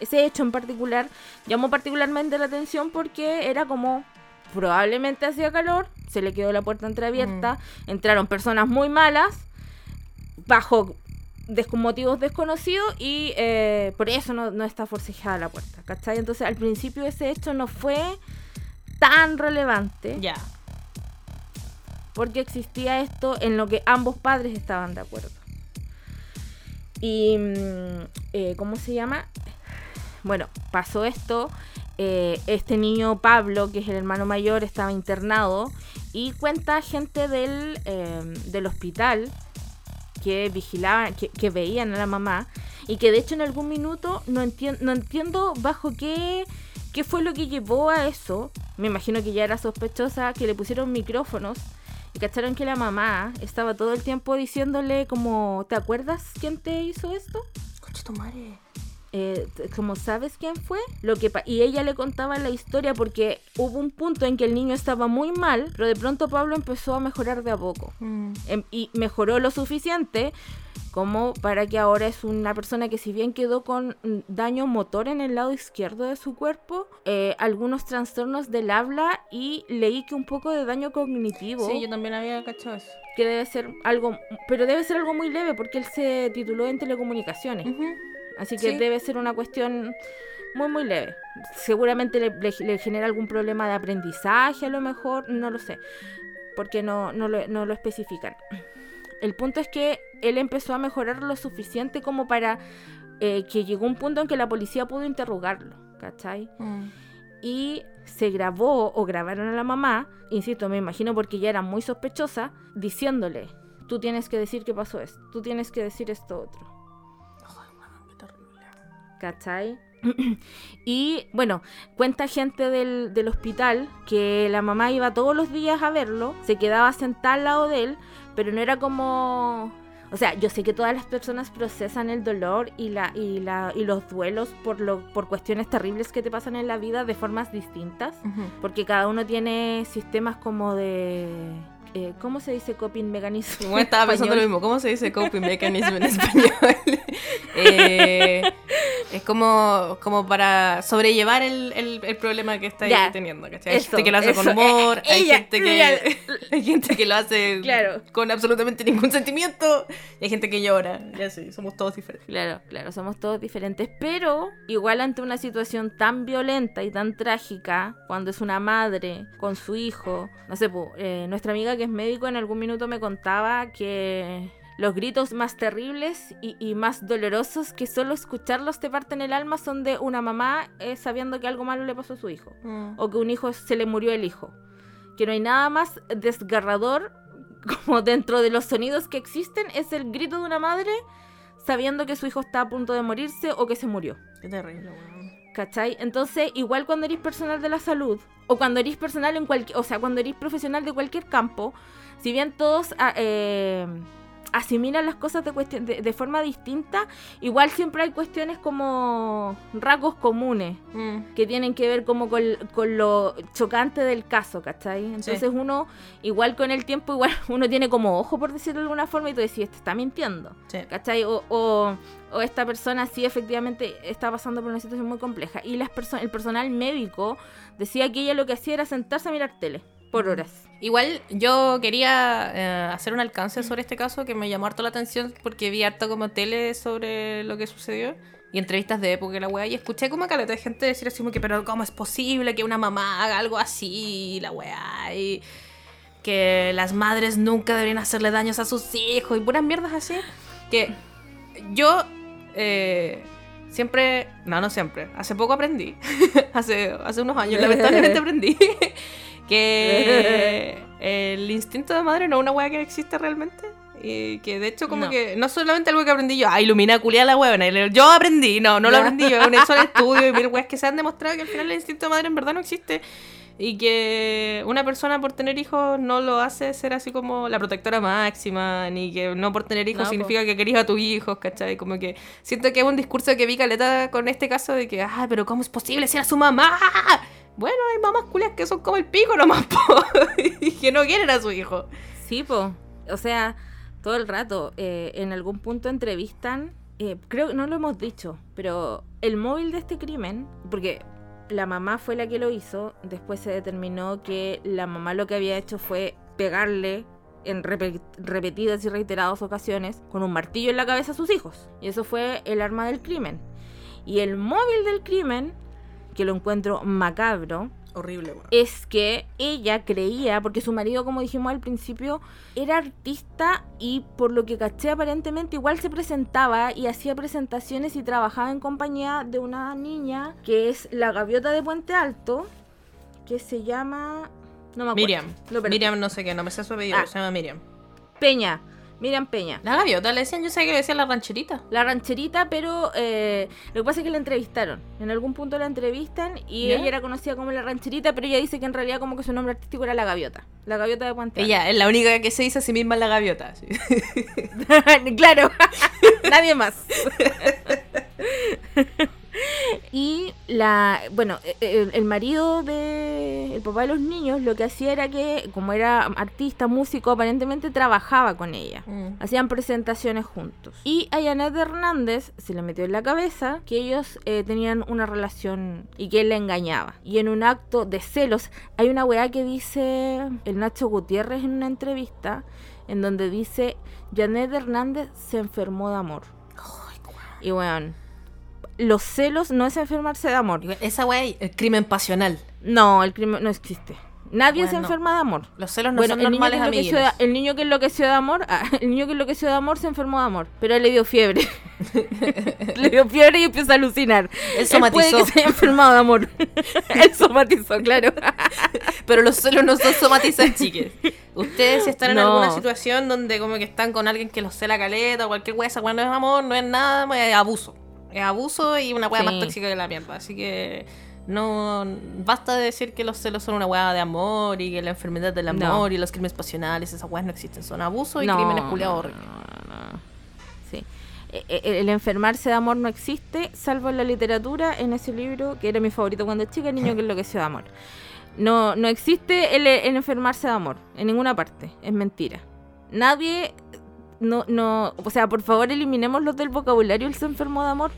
ese hecho en particular, llamó particularmente la atención porque era como, probablemente hacía calor, se le quedó la puerta entreabierta, mm. entraron personas muy malas, bajo motivos desconocidos y eh, por eso no, no está forcejada la puerta, ¿cachai? Entonces al principio ese hecho no fue tan relevante. Ya. Porque existía esto en lo que ambos padres estaban de acuerdo. Y, mm, eh, ¿cómo se llama? Bueno, pasó esto. Eh, este niño Pablo, que es el hermano mayor, estaba internado y cuenta gente del, em, del hospital que vigilaban, que, que, veían a la mamá y que de hecho en algún minuto no, no entiendo bajo qué ¿Qué fue lo que llevó a eso? Me imagino que ya era sospechosa que le pusieron micrófonos y cacharon que la mamá estaba todo el tiempo diciéndole como, ¿te acuerdas quién te hizo esto? Coche tu madre. Eh, como sabes quién fue lo que y ella le contaba la historia porque hubo un punto en que el niño estaba muy mal pero de pronto Pablo empezó a mejorar de a poco mm. em, y mejoró lo suficiente como para que ahora es una persona que si bien quedó con daño motor en el lado izquierdo de su cuerpo, eh, algunos trastornos del habla y leí que un poco de daño cognitivo. Sí, yo también había cachado eso. Que debe ser algo, pero debe ser algo muy leve porque él se tituló en telecomunicaciones. Así que debe ser una cuestión muy, muy leve. Seguramente le, genera algún problema de aprendizaje a lo mejor, no lo sé, porque no, no, lo, no lo especifican. El punto es que él empezó a mejorar lo suficiente como para eh, que llegó un punto en que la policía pudo interrogarlo, ¿cachai? Mm. Y se grabó o grabaron a la mamá, insisto, me imagino porque ya era muy sospechosa, diciéndole, tú tienes que decir qué pasó esto, tú tienes que decir esto otro. ¿Cachai? y bueno, cuenta gente del, del, hospital que la mamá iba todos los días a verlo, se quedaba sentada al lado de él, pero no era como o sea, yo sé que todas las personas procesan el dolor y, la, y, la, y los duelos por, lo, por cuestiones terribles que te pasan en la vida de formas distintas, porque cada uno tiene sistemas como de... Eh, ¿Cómo se dice coping mechanism? Bueno, estaba pensando lo mismo. ¿Cómo se dice coping mechanism en español? eh, Es como, como para sobrellevar el, el, el problema que está Ya. teniendo, ¿cachai? Hay gente que lo hace con humor, hay, gente que, hay gente que lo hace Claro. con absolutamente ningún sentimiento, y hay gente que llora, ya sí, somos todos diferentes. Claro, claro, somos todos diferentes, pero igual ante una situación tan violenta y tan trágica, cuando es una madre con su hijo, no sé, eh, nuestra amiga que es médico en algún minuto me contaba que los gritos más terribles y, y más dolorosos que solo escucharlos te parten el alma son de una mamá eh, sabiendo que algo malo le pasó a su hijo, o que un hijo se le murió el hijo, que no hay nada más desgarrador como dentro de los sonidos que existen es el grito de una madre sabiendo que su hijo está a punto de morirse o que se murió. Qué terrible, weón. ¿Cachai? Entonces, igual cuando eres personal de la salud, o cuando eres personal en cualquier, o sea, cuando eres profesional de cualquier campo, si bien todos ah, eh, asimilan las cosas de, cuestión- de, de forma distinta, igual siempre hay cuestiones como rasgos comunes Mm. que tienen que ver como con, con lo chocante del caso, ¿cachai? Entonces uno, igual con el tiempo, igual uno tiene como ojo, por decirlo de alguna forma, y tú decís, este está mintiendo. Sí. ¿Cachai? O, o, o esta persona sí efectivamente está pasando por una situación muy compleja. Y las perso- el personal médico decía que ella lo que hacía era sentarse a mirar tele por horas. Igual yo quería eh, hacer un alcance sobre este caso que me llamó harto la atención porque vi harto como tele sobre lo que sucedió y entrevistas de época y la weá y escuché como caleta de gente decir así como que pero cómo es posible que una mamá haga algo así la weá y que las madres nunca deberían hacerle daños a sus hijos y puras mierdas así que yo eh, siempre no no siempre hace poco aprendí hace hace unos años lamentablemente aprendí que el instinto de madre no es una weá que existe realmente. Y que de hecho como No. que no solamente algo que aprendí yo, ah, ilumina culia la huevona, yo aprendí, no, no lo aprendí yo, he hecho el estudio y mil weas que se han demostrado que al final el instinto de madre en verdad no existe. Y que una persona por tener hijos no lo hace ser así como la protectora máxima, ni que no por tener hijos No, po. significa que querís a tus hijos, ¿cachai? Como que siento que es un discurso que vi caleta con este caso de que, ah, pero ¿cómo es posible si era su mamá? Bueno, hay mamás culias que son como el pico nomás, po, y que no quieren a su hijo. Sí, po. O sea, todo el rato. eh, en algún punto entrevistan. eh, creo que no lo hemos dicho, pero el móvil de este crimen, porque la mamá fue la que lo hizo, después se determinó que la mamá lo que había hecho fue pegarle en repe- repetidas y reiteradas ocasiones con un martillo en la cabeza a sus hijos. Y eso fue el arma del crimen. Y el móvil del crimen, que lo encuentro macabro, Horrible, weón. es que ella creía, porque su marido, como dijimos al principio, era artista y por lo que caché aparentemente igual se presentaba y hacía presentaciones y trabajaba en compañía de una niña que es la gaviota de Puente Alto, que se llama... No me acuerdo. Miriam. Miriam no sé qué, no me sé su apellido, Ah. se llama Miriam. Peña. Miriam Peña. La gaviota le decían, yo sé que le decían la rancherita. La rancherita, pero eh, lo que pasa es que la entrevistaron. En algún punto la entrevistan y ¿Ya? ella era conocida como la rancherita, pero ella dice que en realidad como que su nombre artístico era la gaviota. La gaviota de Puente. Ella es la única que se dice a sí misma la gaviota. sí. claro, nadie más. y la, bueno, e- el, el marido de el papá de los niños lo que hacía era que, como era artista, músico, aparentemente trabajaba con ella. Mm. Hacían presentaciones juntos. Y a Janet Hernández se le metió en la cabeza que ellos eh, tenían una relación y que él la engañaba. Y en un acto de celos, hay una weá que dice el Nacho Gutiérrez en una entrevista, en donde dice, Janet Hernández se enfermó de amor. Y bueno, los celos no es enfermarse de amor. Esa wey, el crimen pasional. No, el crimen no existe. Nadie se enferma de amor. Los celos no Bueno, son el niño, que normales, de, el niño que enloqueció de amor, ah, el niño que enloqueció de amor se enfermó de amor, pero él le dio fiebre. le dio fiebre y empieza a alucinar. Él puede somatizó. que se haya enfermado de amor. él somatizó, claro. Pero los celos no son somatizan, chiques. Ustedes si están en alguna situación donde como que están con alguien que los cela caleta o cualquier wea, esa wea no es amor, no es nada, es abuso. Es abuso y una Sí. más tóxica que la mierda. Así que no basta de decir que los celos son una wea de amor y que la enfermedad del amor No. y los crímenes pasionales, esas weas no existen. Son abuso y No, crímenes culiados horribles. no, no. Sí. Eh, eh, El enfermarse de amor no existe, salvo en la literatura, en ese libro, que era mi favorito cuando chica, el niño que enloqueció de amor. No, no existe el, el enfermarse de amor, en ninguna parte, es mentira. Nadie, no, no, o sea, por favor eliminémoslo del vocabulario, el se enfermó de amor.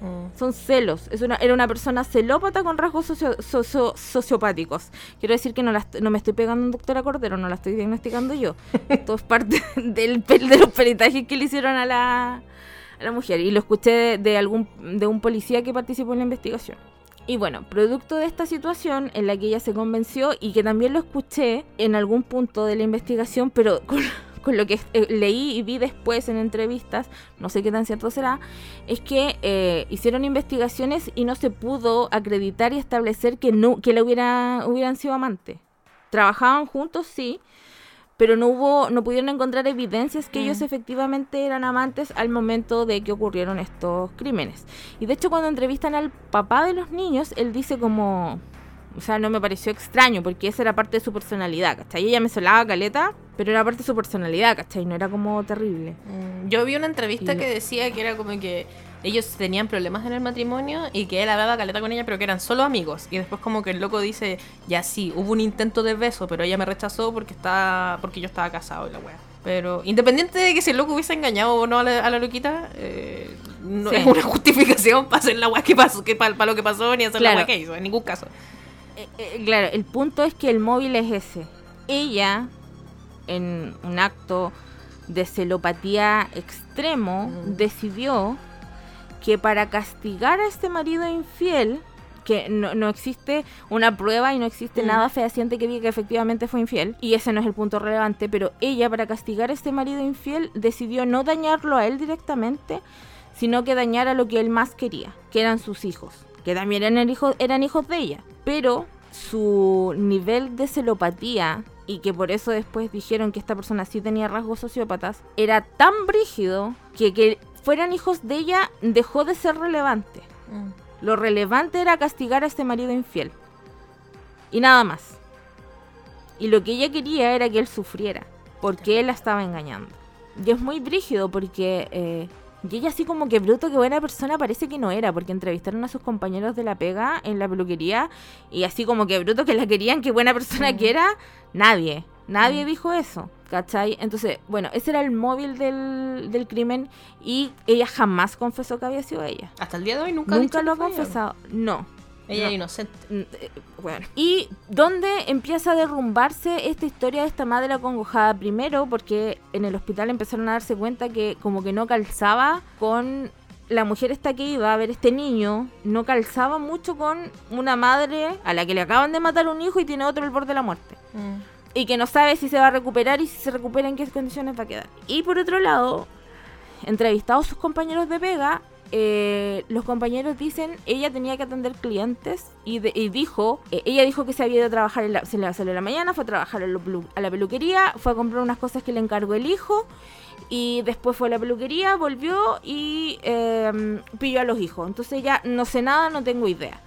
Mm. Son celos. Es una, era una persona celópata con rasgos sociopáticos. Quiero decir que no, no me estoy pegando un doctora Cordero, no la estoy diagnosticando yo. Esto es parte del, de los peritajes que le hicieron a la, a la mujer. Y lo escuché de, algún, de un policía que participó en la investigación. Y bueno, producto de esta situación en la que ella se convenció y que también lo escuché en algún punto de la investigación, pero con, con lo que eh, leí y vi después en entrevistas, no sé qué tan cierto será, es que eh, hicieron investigaciones y no se pudo acreditar y establecer que, no, que le hubiera, hubieran sido amantes. Trabajaban juntos, sí, pero no hubo, no pudieron encontrar evidencias que ellos mm. efectivamente eran amantes al momento de que ocurrieron estos crímenes. Y de hecho cuando entrevistan al papá de los niños, él dice como, o sea, no me pareció extraño porque esa era parte de su personalidad, ¿cachai? Ella me solaba caleta, pero era parte de su personalidad, ¿cachai? No era como terrible. Mm, yo vi una entrevista que decía que era como que ellos tenían problemas en el matrimonio y que él hablaba caleta con ella, pero que eran solo amigos. Y después como que el loco dice, ya sí, hubo un intento de beso, pero ella me rechazó porque estaba, porque yo estaba casado y la wea. Pero independiente de que si el loco hubiese engañado o no a la, loquita, eh, no es una justificación para hacer la wea que pasó, que para, lo que pasó, ni hacer la wea que hizo, en ningún caso. Eh, eh, claro, el punto es que el móvil es ese. Ella, en un acto de celopatía extremo, decidió que para castigar a este marido infiel, que no, existe una prueba y no existe nada fehaciente que diga que efectivamente fue infiel, y ese no es el punto relevante, pero ella para castigar a este marido infiel decidió no dañarlo a él directamente, sino que dañar a lo que él más quería, que eran sus hijos, que también eran, hijos, eran hijos de ella. Pero su nivel de celopatía y que por eso después dijeron que esta persona sí tenía rasgos sociópatas, era tan brígido que que fueran hijos de ella dejó de ser relevante. Mm. Lo relevante era castigar a este marido infiel. Y nada más. Y lo que ella quería era que él sufriera, porque él la estaba engañando. Y es muy brígido porque eh, y ella así como que bruto, que buena persona parece que no era, porque entrevistaron a sus compañeros de la pega en la peluquería y así como que bruto que la querían, que buena persona mm. que era, nadie, nadie mm. dijo eso, ¿cachai? Entonces, bueno, ese era el móvil del, del, crimen y ella jamás confesó que había sido ella. Hasta el día de hoy nunca, nunca lo ha confesado, no. Ella es inocente. Mm, eh, bueno. Y dónde empieza a derrumbarse esta historia de esta madre acongojada. Primero, porque en el hospital empezaron a darse cuenta que como que no calzaba con la mujer esta que iba a ver este niño, no calzaba mucho con una madre a la que le acaban de matar un hijo y tiene otro al borde de la muerte. Mm. Y que no sabe si se va a recuperar y si se recupera en qué condiciones va a quedar. Y por otro lado, entrevistados sus compañeros de pega, eh, los compañeros dicen, ella tenía que atender clientes y, dijo, eh, ella dijo que se había ido a trabajar, en la, se le salió la mañana, fue a trabajar a la peluquería, fue a comprar unas cosas que le encargó el hijo y después fue a la peluquería, volvió y eh, pilló a los hijos. Entonces ya no sé nada, no tengo idea.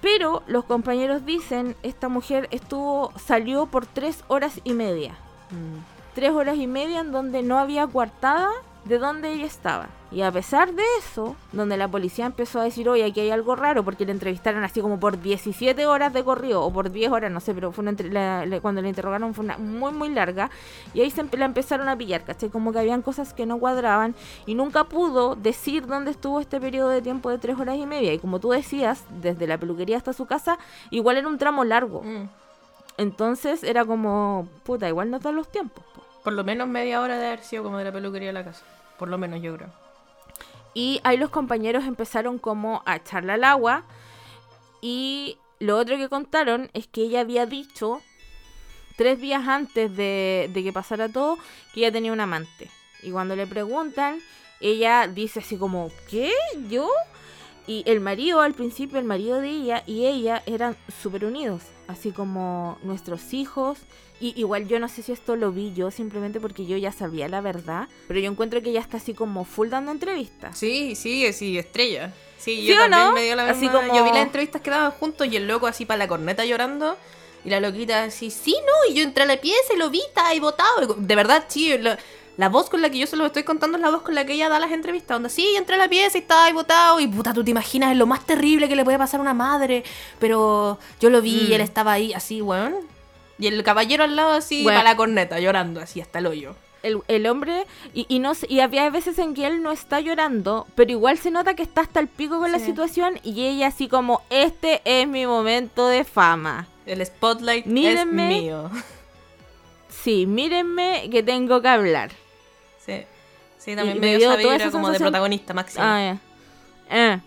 Pero los compañeros dicen, esta mujer estuvo, salió por tres horas y media. Mm. Tres horas y media en donde no había coartada de dónde ella estaba. Y a pesar de eso, donde la policía empezó a decir, oye, aquí hay algo raro, porque le entrevistaron así como por 17 horas de corrido, o por 10 horas, no sé, pero fue una cuando la interrogaron fue una muy, muy larga, y ahí se la empezaron a pillar, ¿cachai? Como que habían cosas que no cuadraban, y nunca pudo decir dónde estuvo este periodo de tiempo de 3 horas y media. Y como tú decías, desde la peluquería hasta su casa, igual era un tramo largo. Mm. Entonces era como, puta, igual no dan los tiempos. Por lo menos media hora de haber sido como de la peluquería a la casa. Por lo menos yo creo. Y ahí los compañeros empezaron como a echarle al agua. Y lo otro que contaron es que ella había dicho tres días antes de, de que pasara todo que ella tenía un amante. Y cuando le preguntan, ella dice así como, ¿qué? ¿Yo? Y el marido, al principio, el marido de ella y ella eran súper unidos, así como nuestros hijos. Y igual yo no sé si esto lo vi yo simplemente porque yo ya sabía la verdad, pero yo encuentro que ella está así como full dando entrevistas. Sí, sí, sí, estrella. Sí, yo también me dio la así como... Yo vi las entrevistas que daban juntos y el loco así para la corneta llorando. Y la loquita así, sí, no, y yo entré a la pieza y lo vi, estaba ahí botado. De verdad, sí, la voz con la que yo se lo estoy contando es la voz con la que ella da las entrevistas. Donde sí, entré a la pieza y estaba ahí botado. Y puta, tú te imaginas, es lo más terrible que le puede pasar a una madre. Pero yo lo vi y él mm. estaba ahí así, weón. Y el caballero al lado así, para la corneta, llorando así hasta el hoyo. el, el hombre, y, y, no, y había veces en que él no está llorando, pero igual se nota que está hasta el pico con la situación y ella así como, este es mi momento de fama. El spotlight mírenme, es mío. Sí, mírenme que tengo que hablar. Sí, sí también me dio esa como de protagonista máximo. Ah, eh.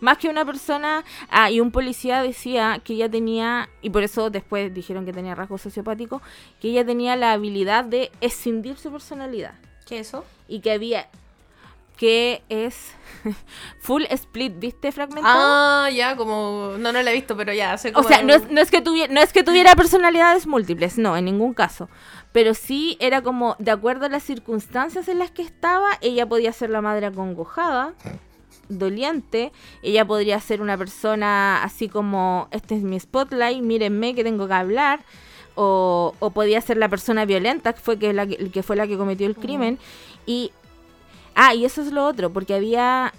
Más que una persona, ah, y un policía decía que ella tenía, y por eso después dijeron que tenía rasgos sociopáticos, que ella tenía la habilidad de escindir su personalidad. ¿Qué es eso? Y que había, que es Full Split, ¿viste fragmentado? Ah, ya, como no no la he visto, pero ya sé O sea, no es, no es que tuviera no es que tuviera personalidades múltiples, no, en ningún caso, pero sí era como de acuerdo a las circunstancias en las que estaba, ella podía ser la madre acongojada, doliente, ella podría ser una persona así como este es mi spotlight, mírenme que tengo que hablar. O, o podía ser la persona violenta, que fue, que, la, que fue la que cometió el crimen. Y Ah, y eso es lo otro, porque había...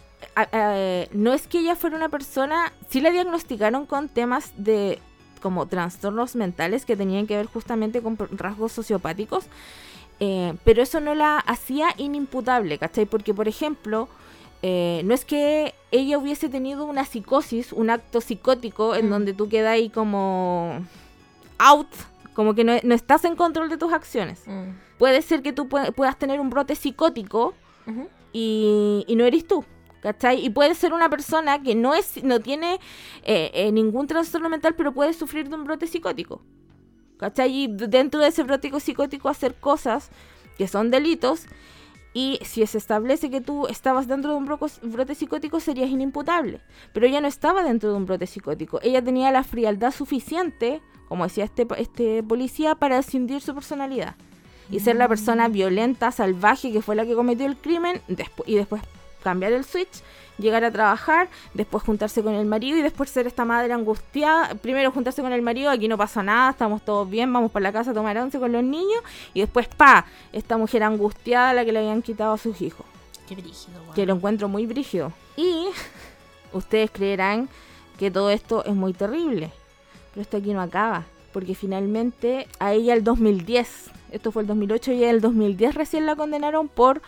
no es que ella fuera una persona, sí la diagnosticaron con temas de como trastornos mentales que tenían que ver justamente con rasgos sociopáticos, eh, pero eso no la hacía inimputable, ¿cachai? Porque, por ejemplo, eh, no es que ella hubiese tenido una psicosis, un acto psicótico en mm. donde tú quedas ahí como out, como que no, estás en control de tus acciones. Mm. Puede ser que tú puedas tener un brote psicótico y, no eres tú. ¿Cachai? Y puede ser una persona que no es, no tiene eh, eh, ningún trastorno mental, pero puede sufrir de un brote psicótico. ¿Cachai? Y dentro de ese brote psicótico hacer cosas que son delitos. Y si se establece que tú estabas dentro de un brote psicótico, serías inimputable. Pero ella no estaba dentro de un brote psicótico. Ella tenía la frialdad suficiente, como decía este, este policía, para escindir su personalidad y ser la persona violenta, salvaje que fue la que cometió el crimen y después cambiar el switch, llegar a trabajar, después juntarse con el marido y después ser esta madre angustiada. Primero juntarse con el marido, aquí no pasa nada, estamos todos bien, vamos para la casa a tomar once con los niños y después, pa, esta mujer angustiada a la que le habían quitado a sus hijos. Qué brígido, Que lo encuentro muy brígido. Y ustedes creerán que todo esto es muy terrible, pero esto aquí no acaba, porque finalmente a ella el 2010 esto fue el 2008 y el 2010 recién la condenaron por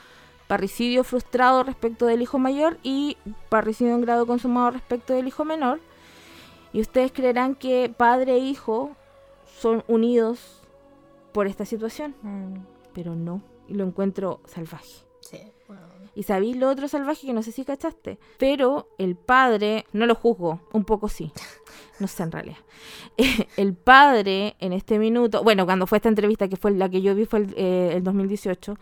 parricidio frustrado respecto del hijo mayor y parricidio en grado consumado respecto del hijo menor. Y ustedes creerán que padre e hijo son unidos por esta situación, mm. pero no, y lo encuentro salvaje. Sí, Y sabéis lo otro salvaje que no sé si cachaste, pero el padre, no lo juzgo, un poco sí. No sé en realidad. el padre en este minuto, bueno, cuando fue esta entrevista, que fue la que yo vi, fue el, 2018, eh,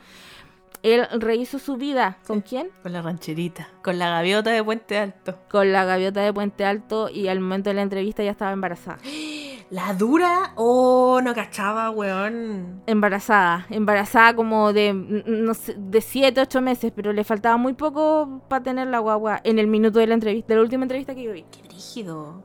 él rehizo su vida. ¿Con quién? Con la rancherita, con la gaviota de Puente Alto. Con la gaviota de Puente Alto y al momento de la entrevista ya estaba embarazada. ¿La dura? Oh, no cachaba, weón. Embarazada, embarazada como de, no sé, de 7, 8 meses, pero le faltaba muy poco para tener la guagua en el minuto de la entrevista, de la última entrevista que yo vi. Qué brígido.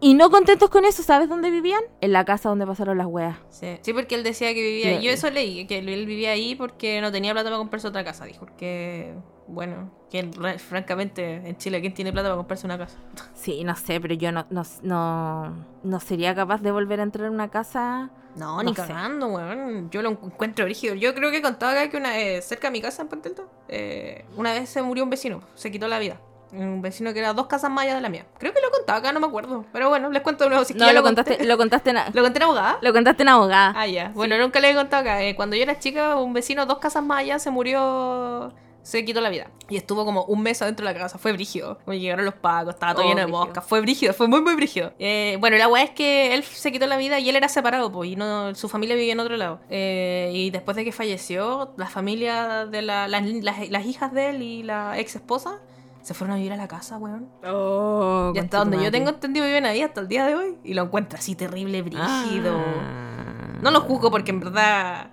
Y no contentos con eso, ¿sabes dónde vivían? En la casa donde pasaron las weas. Sí, sí porque él decía que vivía. Yo eso leí, que él vivía ahí porque no tenía plata para comprarse otra casa, dijo. Porque, bueno, que francamente en Chile, ¿quién tiene plata para comprarse una casa? Sí, no sé, pero yo no, no, no, sería capaz de volver a entrar en una casa. No, ni cagando, weón. Yo lo encuentro rígido. Yo creo que contaba que una vez, cerca de mi casa en Puente eh, una vez se murió un vecino, se quitó la vida. Un vecino que era dos casas más allá de la mía. Creo que lo contaba acá, no me acuerdo. Pero bueno, les cuento de nuevo. Si no, lo, contaste, lo contaste en... ¿Lo conté en abogada? Lo contaste en abogada. Ah, ya. Bueno, nunca le he contado acá. Eh, cuando yo era chica, un vecino dos casas más allá se murió... Se quitó la vida. Y estuvo como un mes adentro de la casa. Fue brígido. Llegaron los pacos, estaba todo oh, lleno de moscas. Fue brígido, fue muy, muy brígido. Eh, bueno, la weá es que él se quitó la vida y él era separado, pues, y no, su familia vivía en otro lado. Eh, y después de que falleció, la familia de la, las, las hijas de él y la ex esposa se fueron a vivir a la casa, weón. Oh, y hasta donde yo tengo entendido viven ahí hasta el día de hoy. Y lo encuentro así terrible, brígido. Ah. No lo juzgo porque en verdad.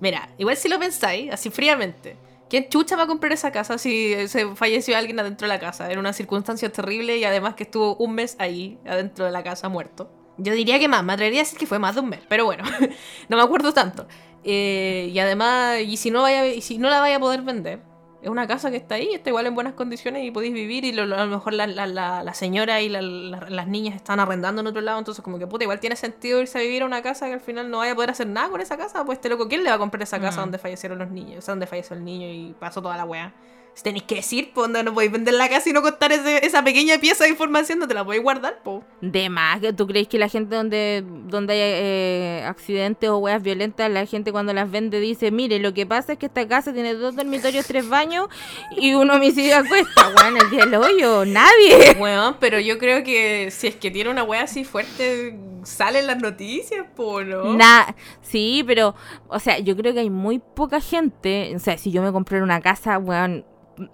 Mira, igual si lo pensáis, así fríamente. ¿Quién chucha va a comprar esa casa si se falleció alguien adentro de la casa? En una circunstancia terrible y además que estuvo un mes ahí, adentro de la casa, muerto. Yo diría que más, me atrevería a decir que fue más de un mes, pero bueno, no me acuerdo tanto. Eh, y además, y si no, vaya, y si no la vaya a poder vender, Es una casa que está ahí, está igual en buenas condiciones y podéis vivir y lo- lo- a lo mejor la, la, la, la señora y la- la- las niñas están arrendando en otro lado, entonces como que puta, igual tiene sentido irse a vivir a una casa que al final no vaya a poder hacer nada con esa casa, pues este loco, ¿quién le va a comprar esa casa Mm. donde fallecieron los niños? O sea, donde falleció el niño y pasó toda la weá. Si tenéis que decir, pues onda, no podéis vender la casa y no contar ese- esa pequeña pieza de información, no te la podéis guardar, pues. De más, ¿tú crees que la gente donde, donde hay eh, accidentes o weas violentas, la gente cuando las vende dice, mire, lo que pasa es que esta casa tiene dos dormitorios, tres baños y un homicidio a cuesta, weón, el día del hoyo, nadie. Weón, pero yo creo que si es que tiene una weá así fuerte, salen las noticias, po, ¿no? Nah, sí, pero, o sea, yo creo que hay muy poca gente, o sea, si yo me comprara una casa, weón,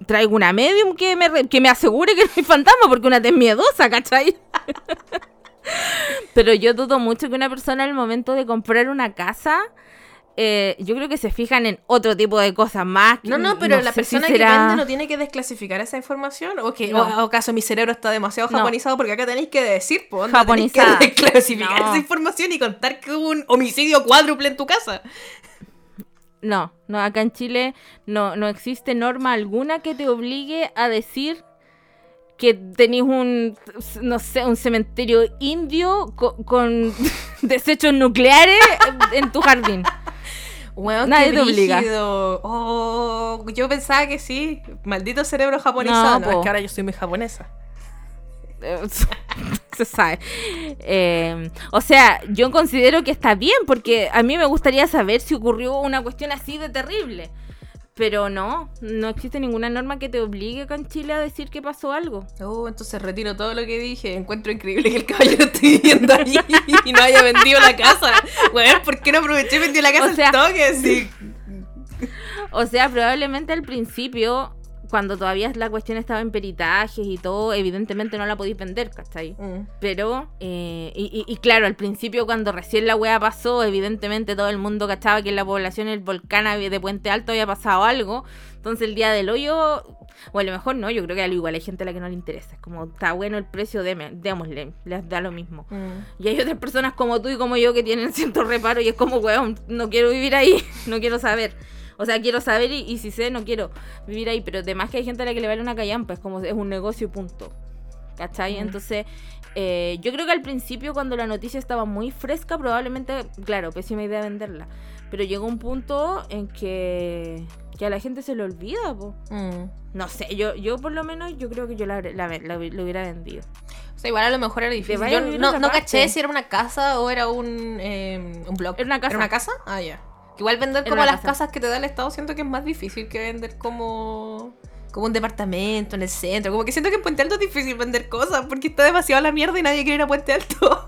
traigo una medium que me, re- que me asegure que no hay fantasma, porque una es miedosa, ¿cachai? pero yo dudo mucho que una persona al momento de comprar una casa, eh, yo creo que se fijan en otro tipo de cosas más. que No, no, pero la si persona que vende no tiene que desclasificar esa información. ¿O, que, No. o, acaso mi cerebro está demasiado No. japonizado? Porque acá tenéis que decir, onda, tenéis que desclasificar esa información y contar que hubo un homicidio cuádruple en tu casa. No, no, acá en Chile no, no existe norma alguna que te obligue a decir que tenéis un, no sé, un cementerio indio co- con, desechos nucleares en tu jardín. Weón, Nadie te obliga. Oh, yo pensaba que sí. Maldito cerebro. No, No, es que ahora yo soy muy japonesa. Se sabe. Eh, o sea, yo considero que está bien porque a mí me gustaría saber si ocurrió una cuestión así de terrible. Pero no, no existe ninguna norma que te obligue acá en Chile a decir que pasó algo. Oh, entonces retiro todo lo que dije. Encuentro increíble que el caballero esté viviendo ahí y no haya vendido la casa. Weón, ¿por qué no aproveché y vendí la casa O sea- al toque? Sí. O sea, probablemente al principio, cuando todavía la cuestión estaba en peritajes y todo, evidentemente no la podéis vender, ¿cachai? Mm. Pero, eh, y, y- y claro, al principio cuando recién la wea pasó, evidentemente todo el mundo cachaba que en la población del volcán de Puente Alto había pasado algo. Entonces el día del hoyo, o a lo mejor no, yo creo que al igual hay gente a la que no le interesa. Es como, está bueno el precio, deme, démosle, les da lo mismo. Mm. Y hay otras personas como tú y como yo que tienen cierto reparo y es como, weón, no quiero vivir ahí, no quiero saber. O sea, quiero saber y, y si sé, no quiero vivir ahí. Pero además que hay gente a la que le vale una callampa, es como, es un negocio, punto. ¿Cachai? Mm. Entonces, eh, yo creo que al principio cuando la noticia estaba muy fresca, probablemente, claro, pésima idea venderla. Pero llegó un punto en que, que a la gente se le olvida, po. Mm. No sé, yo, yo por lo menos, yo creo que yo la, la, la- lo hubiera vendido. O sea, igual a lo mejor era difícil. Yo no, no caché si era una casa o era un, eh, un blog. Era una casa. ¿Era una casa? Ah, ya. Igual vender como las casa. casas que te da el Estado siento que es más difícil que vender como... Como un departamento en el centro. Como que siento que en Puente Alto es difícil vender cosas porque está demasiado la mierda y nadie quiere ir a Puente Alto.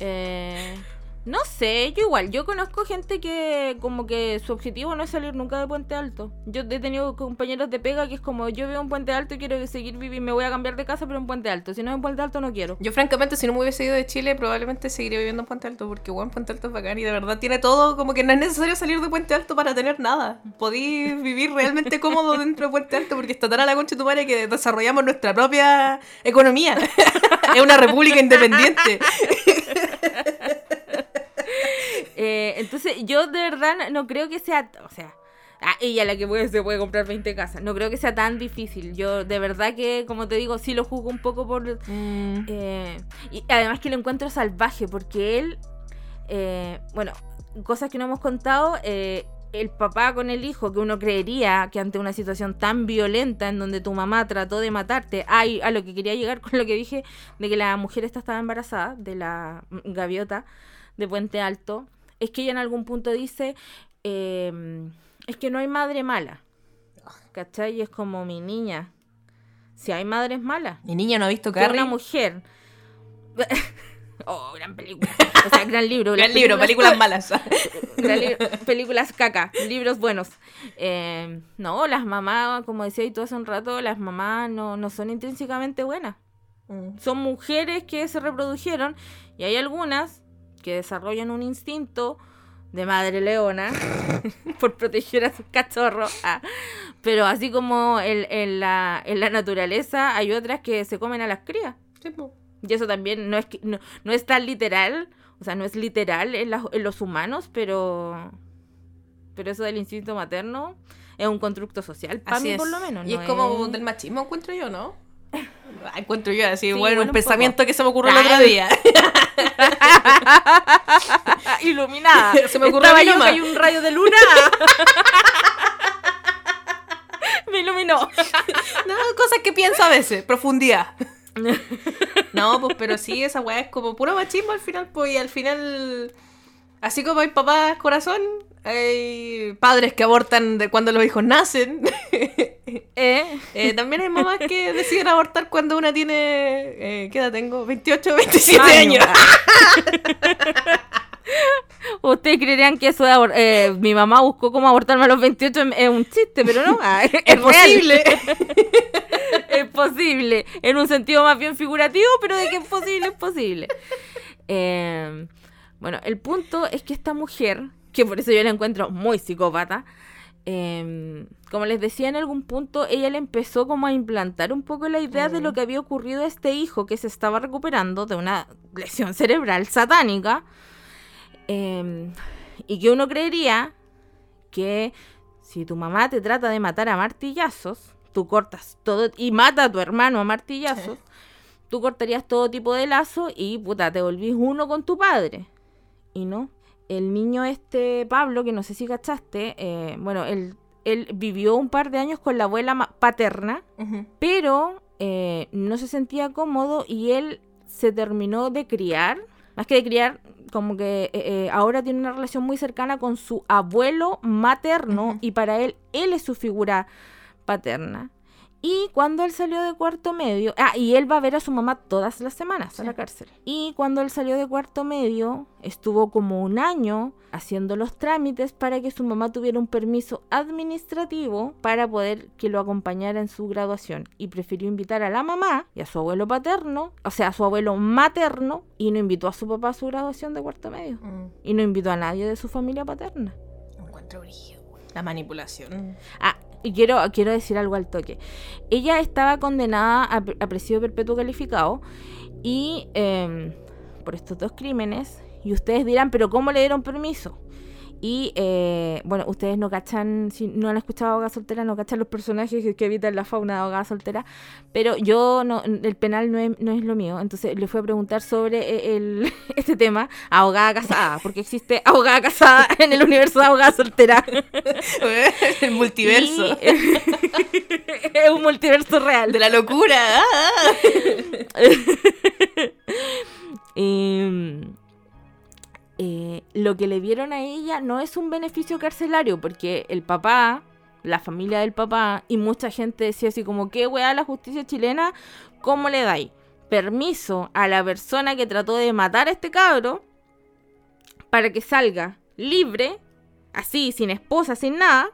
Eh, no sé, yo igual, yo conozco gente que como que su objetivo no es salir nunca de Puente Alto. Yo he tenido compañeros de pega que es como yo veo un Puente Alto y quiero seguir viviendo, me voy a cambiar de casa pero en Puente Alto. Si no es en Puente Alto no quiero. Yo francamente si no me hubiese ido de Chile probablemente seguiría viviendo en Puente Alto porque bueno, Puente Alto es bacán y de verdad tiene todo como que no es necesario salir de Puente Alto para tener nada. Podéis vivir realmente cómodo dentro de Puente Alto porque está tan a la concha tu madre que desarrollamos nuestra propia economía. es una república independiente. Eh, entonces yo de verdad no- no creo que sea, o sea, ah, ella la que puede, se puede comprar 20 casas. No creo que sea tan difícil. Yo de verdad que, como te digo, sí lo juzgo un poco por... Mm. Eh, y además que lo encuentro salvaje porque él, eh, bueno, cosas que no hemos contado, eh, el papá con el hijo, que uno creería que ante una situación tan violenta en donde tu mamá trató de matarte, ay, a lo que quería llegar con lo que dije de que la mujer esta estaba embarazada, de la gaviota de Puente Alto, es que ella en algún punto dice, eh, es que no hay madre mala. ¿Cachai? Y es como mi niña. Si hay madres malas Mi niña no ha visto Carrie. una mujer. oh, gran película. O sea, gran libro. Gran libro, películas malas. gran libro, películas caca, libros buenos. Eh, no, las mamás, como decía y todo hace un rato, las mamás no, no son intrínsecamente buenas. Mm. Son mujeres que se reprodujeron y hay algunas que desarrollan un instinto de madre leona por proteger a sus cachorros. ah. Pero así como en, en la, en la naturaleza hay otras que se comen a las crías. Sí. Y eso también no es, que- no, no es tan literal, o sea, no es literal en, los humanos, pero, pero eso del instinto materno Es un constructo social, para mí es. por lo menos. Y no es como del machismo, encuentro yo, ¿no? Ah, Encuentro yo así, Sí, bueno, bueno, un pensamiento poco. que se me ocurrió el otro día. Iluminada. Se me ocurrió que hay un rayo de luna. Me iluminó. No, cosas que pienso a veces, profundidad. No, pues, pero sí, esa weá es como puro machismo al final, pues, y al final, así como hay papás corazón, hay padres que abortan de cuando los hijos nacen. ¿Eh? Eh, también hay mamás que deciden abortar cuando una tiene, eh, ¿qué edad tengo? 28 27 Años. años. Ustedes creerían que eso de mi mamá buscó cómo abortarme a los 28 es- es un chiste, pero no, ah, es, Es posible. es posible, en un sentido más bien figurativo, pero de que es posible, es posible. Bueno, el punto es que esta mujer, que por eso yo la encuentro muy psicópata, eh, como les decía en algún punto, ella le empezó como a implantar un poco la idea de lo que había ocurrido a este hijo que se estaba recuperando de una lesión cerebral satánica. eh, y que uno creería que si tu mamá te trata de matar a martillazos, tú cortas todo y mata a tu hermano a martillazos, tú cortarías todo tipo de lazo y puta, te volvís uno con tu padre. Y no. El niño este, Pablo, que no sé si cachaste, eh, bueno, él, él vivió un par de años con la abuela paterna, pero eh, no se sentía cómodo y él se terminó de criar, más que de criar, como que eh, eh, ahora tiene una relación muy cercana con su abuelo materno y para él, él es su figura paterna. Y cuando él salió de cuarto medio, ah, y él va a ver a su mamá todas las semanas a la cárcel. Y cuando él salió de cuarto medio, estuvo como un año haciendo los trámites para que su mamá tuviera un permiso administrativo para poder que lo acompañara en su graduación. Y prefirió invitar a la mamá y a su abuelo paterno, o sea, a su abuelo materno, y no invitó a su papá a su graduación de cuarto medio. Mm, Y no invitó a nadie de su familia paterna. Encuentro. La manipulación. Ah, y quiero, quiero decir algo al toque. Ella estaba condenada a, a presidio perpetuo calificado y em, por estos dos crímenes. Y ustedes dirán, pero ¿cómo le dieron permiso? Y eh, bueno, ustedes no cachan, si no han escuchado Abogada Soltera, no cachan los personajes que, habitan la fauna de Abogada Soltera. Pero yo, no, el penal no es, no es lo mío. Entonces le fui a preguntar sobre eh, el, este tema Abogada Casada, porque existe Abogada Casada en el universo de Abogada Soltera. El multiverso. Y- es un multiverso real. De la locura. ah. Y, eh, lo que le dieron a ella no es un beneficio carcelario, porque el papá, la familia del papá y mucha gente decía así como, ¿qué weá la justicia chilena? ¿Cómo le dais permiso a la persona que trató de matar a este cabro para que salga libre, así, sin esposa, sin nada,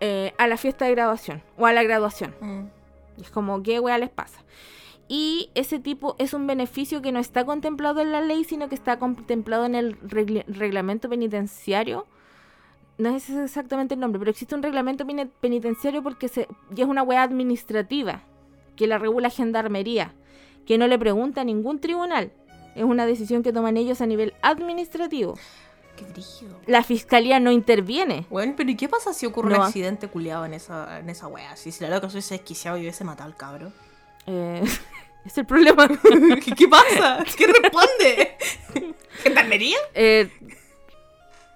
eh, a la fiesta de graduación o a la graduación? Mm. Y es como, ¿qué weá les pasa? Y ese tipo es un beneficio que no está contemplado en la ley, sino que está contemplado en el regl- reglamento penitenciario. No es exactamente el nombre, pero existe un reglamento peni- penitenciario porque se, y es una weá administrativa que la regula Gendarmería, que no le pregunta a ningún tribunal. Es una decisión que toman ellos a nivel administrativo. Qué brígido. La fiscalía no interviene. Bueno, pero ¿y qué pasa si ocurre No. un accidente culiado en esa, en esa wea? Si, si la loca hubiese desquiciado y hubiese matado al cabro. Eh, es el problema. ¿Qué, qué pasa? ¿Qué responde? ¿Gendarmería? Eh,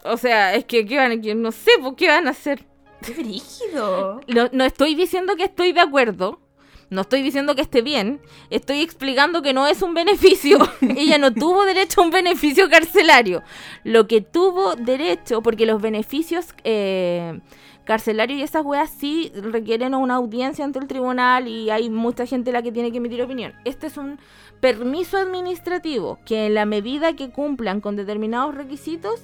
o sea, es que, ¿qué van a- no sé, ¿por qué van a hacer? ¡Qué brígido! Lo- no estoy diciendo que estoy de acuerdo. No estoy diciendo que esté bien. Estoy explicando que no es un beneficio. Ella no tuvo derecho a un beneficio carcelario. Lo que tuvo derecho, porque los beneficios eh, carcelarios y esas weas sí requieren una audiencia ante el tribunal y hay mucha gente la que tiene que emitir opinión. Este es un permiso administrativo que en la medida que cumplan con determinados requisitos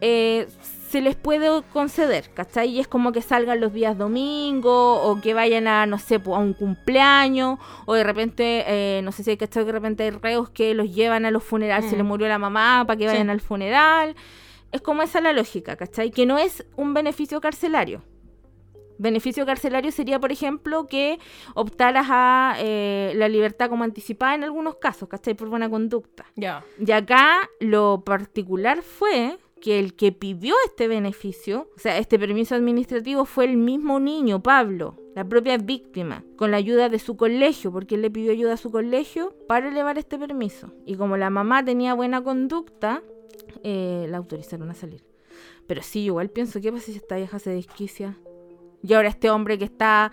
eh, se les puede conceder, ¿cachai? Y es como que salgan los días domingo o que vayan a, no sé, a un cumpleaños o de repente, eh, no sé si hay que de repente hay reos que los llevan a los funerales, se Mm. les murió la mamá para que Sí. vayan al funeral. Es como esa la lógica, ¿cachai? Que no es un beneficio carcelario. Beneficio carcelario sería, por ejemplo, que optaras a eh, la libertad como anticipada en algunos casos, ¿cachai? Por buena conducta. Ya. Y acá lo particular fue que el que pidió este beneficio, o sea, este permiso administrativo, fue el mismo niño, Pablo, la propia víctima, con la ayuda de su colegio, porque él le pidió ayuda a su colegio para elevar este permiso. Y como la mamá tenía buena conducta, eh, la autorizaron a salir. Pero sí, igual pienso, ¿qué pasa si esta vieja se desquicia? Y ahora este hombre que está...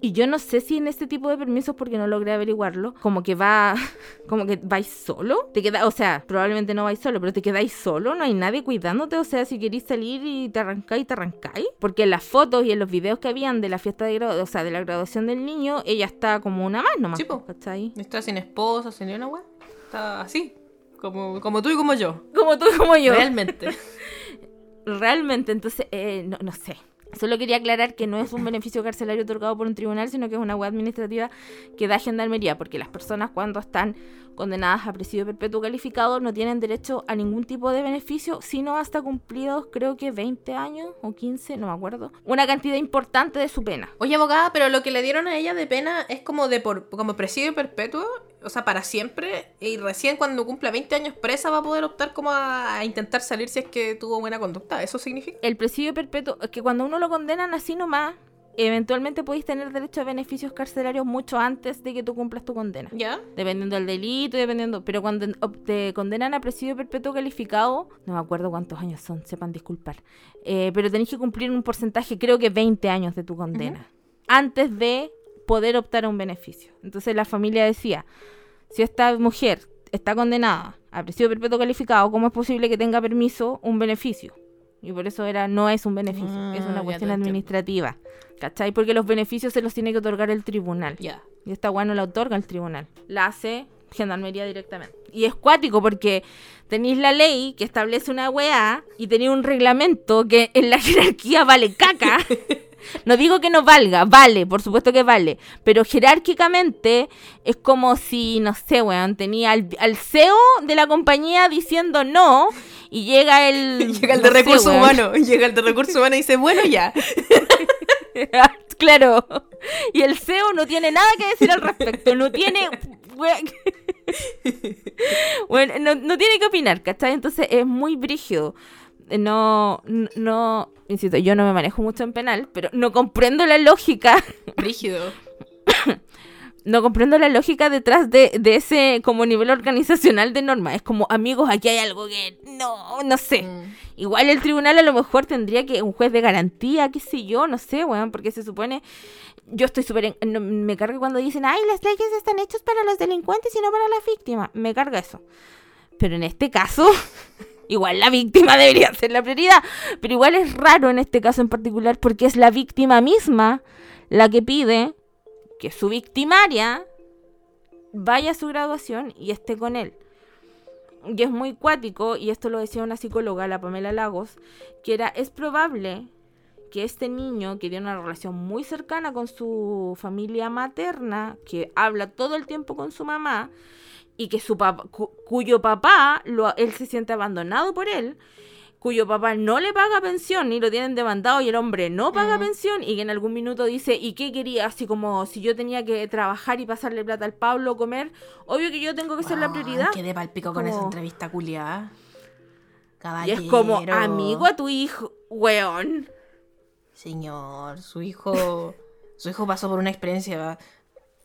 Y yo no sé si en este tipo de permisos, porque no logré averiguarlo, como que va... Como que vais solo. Te queda, o sea, probablemente no vais solo, pero te quedáis solo, no hay nadie cuidándote. O sea, si queréis salir y te arrancáis, te arrancáis. Porque en las fotos y en los videos que habían de la fiesta de graduación, o sea, de la graduación del niño, ella está como una más nomás. Sí, po. ¿cachai? Está sin esposa, sin una weá. Está así. Como, como tú y como yo. Como tú y como yo. Realmente. Realmente, entonces, eh, no, no sé. Solo quería aclarar que no es un beneficio carcelario otorgado por un tribunal, sino que es una web administrativa que da Gendarmería, porque las personas cuando están condenadas a presidio perpetuo calificado no tienen derecho a ningún tipo de beneficio, sino hasta cumplidos creo que 20 años o 15, no me acuerdo, una cantidad importante de su pena. Oye, abogada, pero lo que le dieron a ella de pena es como de por, como presidio perpetuo, o sea, para siempre, y recién cuando cumpla 20 años presa va a poder optar como a, a intentar salir si es que tuvo buena conducta. ¿Eso significa? El presidio perpetuo, es que cuando uno lo condenan así nomás, eventualmente podéis tener derecho a beneficios carcelarios mucho antes de que tú cumplas tu condena. ¿Ya? Dependiendo del delito, dependiendo. Pero cuando te condenan a presidio perpetuo calificado, no me acuerdo cuántos años son, sepan disculpar. eh, pero tenéis que cumplir un porcentaje, creo que 20 años de tu condena, antes de poder optar a un beneficio. Entonces la familia decía: si esta mujer está condenada a presidio perpetuo calificado, ¿cómo es posible que tenga permiso un beneficio? Y por eso era, no es un beneficio, Ah, es una te cuestión administrativa. ¿Cachai? Porque los beneficios se los tiene que otorgar el tribunal. Ya. Y esta weá no la otorga el tribunal. La hace Gendarmería directamente. Y es cuático porque tenéis la ley que establece una weá y tenéis un reglamento que en la jerarquía vale caca. No digo que no valga, vale, por supuesto que vale. Pero jerárquicamente es como si, no sé, weón, tenía al, al CEO de la compañía diciendo no y llega el... Llega el de no recursos humanos. Llega el de recursos humanos y dice, bueno, ya. claro. Y el CEO no tiene nada que decir al respecto. No tiene. bueno, no, no tiene que opinar, ¿cachai? Entonces es muy brígido. No, no, insisto, yo no me manejo mucho en penal, pero no comprendo la lógica, Rígido. no comprendo la lógica detrás de, de ese como nivel organizacional de norma. Es como, amigos, aquí hay algo que no, no sé. Mm. Igual el tribunal a lo mejor tendría que un juez de garantía, qué sé yo, no sé, weón, porque se supone, yo estoy súper, no, me carga cuando dicen, ay, las leyes están hechas para los delincuentes y no para la víctima, me carga eso. Pero en este caso, igual la víctima debería ser la prioridad, pero igual es raro en este caso en particular porque es la víctima misma la que pide que su victimaria vaya a su graduación y esté con él. Y es muy cuático, y esto lo decía una psicóloga, la Pamela Lagos, que era, es probable que este niño, que tiene una relación muy cercana con su familia materna, que habla todo el tiempo con su mamá, y que su papá, cu- cuyo papá, lo, él se siente abandonado por él, cuyo papá no le paga pensión y lo tienen demandado y el hombre no paga pensión y que en algún minuto dice, ¿y qué quería? Así como si yo tenía que trabajar y pasarle plata al Pablo o comer, obvio que yo tengo que ser la prioridad. Quedé palpico con esa Como- entrevista culiada. Y Caballero. es como, amigo a tu hijo, weón. Señor, su hijo. su hijo pasó por una experiencia